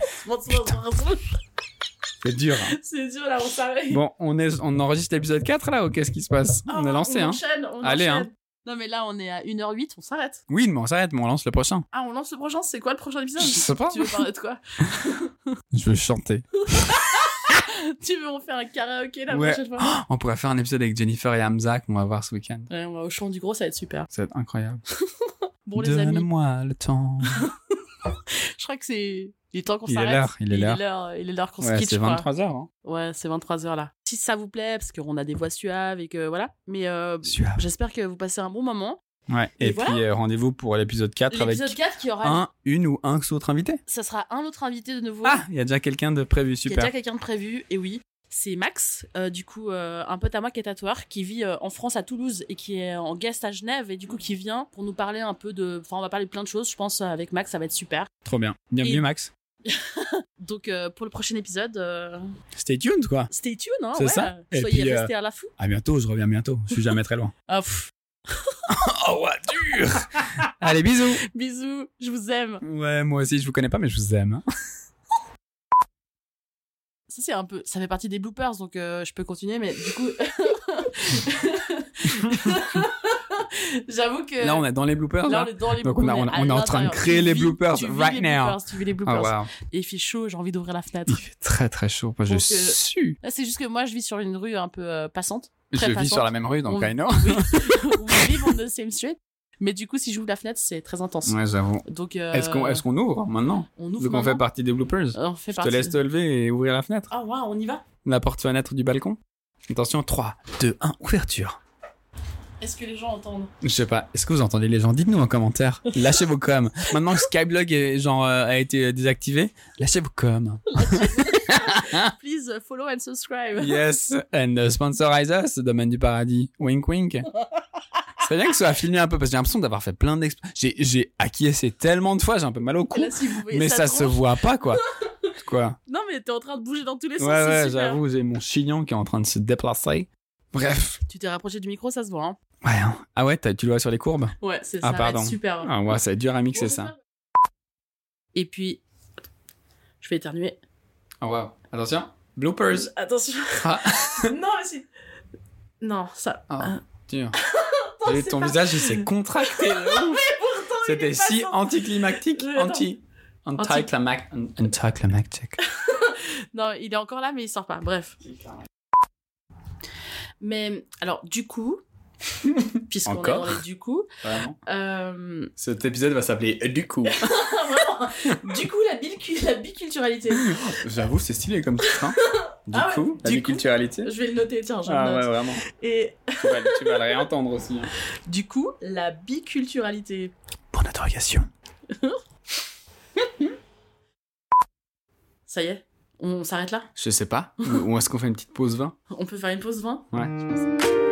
C'est dur. hein. C'est dur, là, on s'arrête. Bon, on, est, on enregistre l'épisode 4 là, ou qu'est-ce qui se passe On a lancé, on hein enchaîne, on Allez, enchaîne. hein. Non, mais là, on est à 1h08, on s'arrête. Oui, mais on s'arrête, mais on lance le prochain. Ah, on lance le prochain, c'est quoi le prochain épisode Je sais pas. Tu veux parler de quoi Je veux chanter. Tu veux on fait un karaoké la Ouais. prochaine fois On pourrait faire un épisode avec Jennifer et Hamza qu'on va voir ce week-end. Ouais, on va au champ du gros, ça va être super. Ça va être incroyable. Bon, les amis, Donne-moi le temps. je crois que c'est. Il est temps qu'on Il est s'arrête. l'heure, il est l'heure. Il est l'heure qu'on se quitte, c'est je crois. 23h. Hein. Ouais, c'est 23h là. Si ça vous plaît, parce qu'on a des voix suaves et que voilà. Mais euh, Suave. j'espère que vous passez un bon moment. Ouais, et, Et puis voilà. euh, rendez-vous pour l'épisode 4 avec L'épisode 4 qui aura. un, une ou un autre invité. Ça sera un autre invité de nouveau. Ah, il y a déjà quelqu'un de prévu, Il y a super. déjà quelqu'un de prévu, et oui. C'est Max, euh, du coup, euh, un pote à moi qui est tatoueur, qui vit euh, en France à Toulouse et qui est en guest à Genève, et du coup qui vient pour nous parler un peu de. Enfin, on va parler de plein de choses, je pense, avec Max, ça va être super. Trop bien. Bienvenue Et- Max. Donc, euh, pour le prochain épisode, euh, Stay tuned quoi. stay tuned, hein, C'est ouais. ça. Et Soyez puis, euh, restés à la fou. À bientôt, je reviens bientôt. Je suis jamais très loin. Ah. Oh, ouais, dur Allez, bisous Bisous, je vous aime. Ouais, moi aussi, je vous connais pas, mais je vous aime. hein. Ça, c'est un peu. Ça fait partie des bloopers, donc euh, je peux continuer, mais du coup. J'avoue que. Là, on est dans les bloopers, Là, on est dans les Donc, on a- bloopers, on- on est en train de créer les bloopers tu vis right les now. bloopers, Tu vis les Ah, bloopers. wow. Et il fait chaud, j'ai envie d'ouvrir la fenêtre. Il fait très très chaud. Moi, je euh, sue. Là, c'est juste que moi, je vis sur une rue un peu euh, passante. Je vis sur la même rue, donc On- I know. Oui. On vit on the same street. Mais du coup, si j'ouvre la fenêtre, c'est très intense. Ouais, j'avoue. Donc, euh, Est-ce qu'on est qu'on ouvre maintenant? On ouvre Vu qu'on fait partie des bloopers. On fait Je te laisse te lever et ouvrir la fenêtre. Ah, waouh, on y va La porte-fenêtre du balcon. Attention, 3, 2, 1, ouverture. Est-ce que les gens entendent? Je sais pas, est-ce que vous entendez les gens? Dites-nous en commentaire. Lâchez vos coms. Maintenant que Skyblog est, genre, euh, a été désactivé, lâchez vos coms. Please uh, follow and subscribe. Yes, and uh, sponsorize us, Domaine du Paradis. Wink wink. C'est bien que ça soit filmé un peu parce que j'ai l'impression d'avoir fait plein d'exp... J'ai, j'ai acquiescé tellement de fois, j'ai un peu mal au cou. Là, si vous voyez Mais ça tronche- se voit pas, quoi. Quoi Non, mais t'es en train de bouger dans tous les Ouais, sens. ouais, super. j'avoue, j'ai mon chignon qui est en train de se déplacer. Bref. Tu t'es rapproché du micro, ça se voit. Hein Ouais, hein. Ah ouais, t'as- tu le vois sur les courbes? Ouais, c'est Ah, ça. va pardon. être super. Ah ouais, c'est dur à mixer ça. Et puis, je vais éternuer. Oh wow. Attention. Bloopers. Attention. Ah. non, mais si. Non, ça. Ah, Ah. dur. C'est ton pas- visage, il s'est contracté. de ouf. Pourtant, il C'était est si pas anticlimactique. Je- attends. Anti. Anticlimac- Anticlimactic. Non, il est encore là, mais il sort pas. Bref. Mais, alors, du coup. Puisqu'on est Encore dans les du coup. Euh, Cet épisode va s'appeler Du coup. du coup, la, la biculturalité. J'avoue, c'est stylé comme titre. Hein. Du Ah ouais, coup, la du biculturalité. Je vais le noter, tiens, je Ah le ouais, note. vraiment. Et Tu vas, tu vas le réentendre aussi. hein. du coup, la biculturalité. Pour d'interrogation. Ça y est On s'arrête là? Je sais pas. Ou est-ce qu'on fait une petite pause vin On peut faire une pause 20 Ouais. Je pense.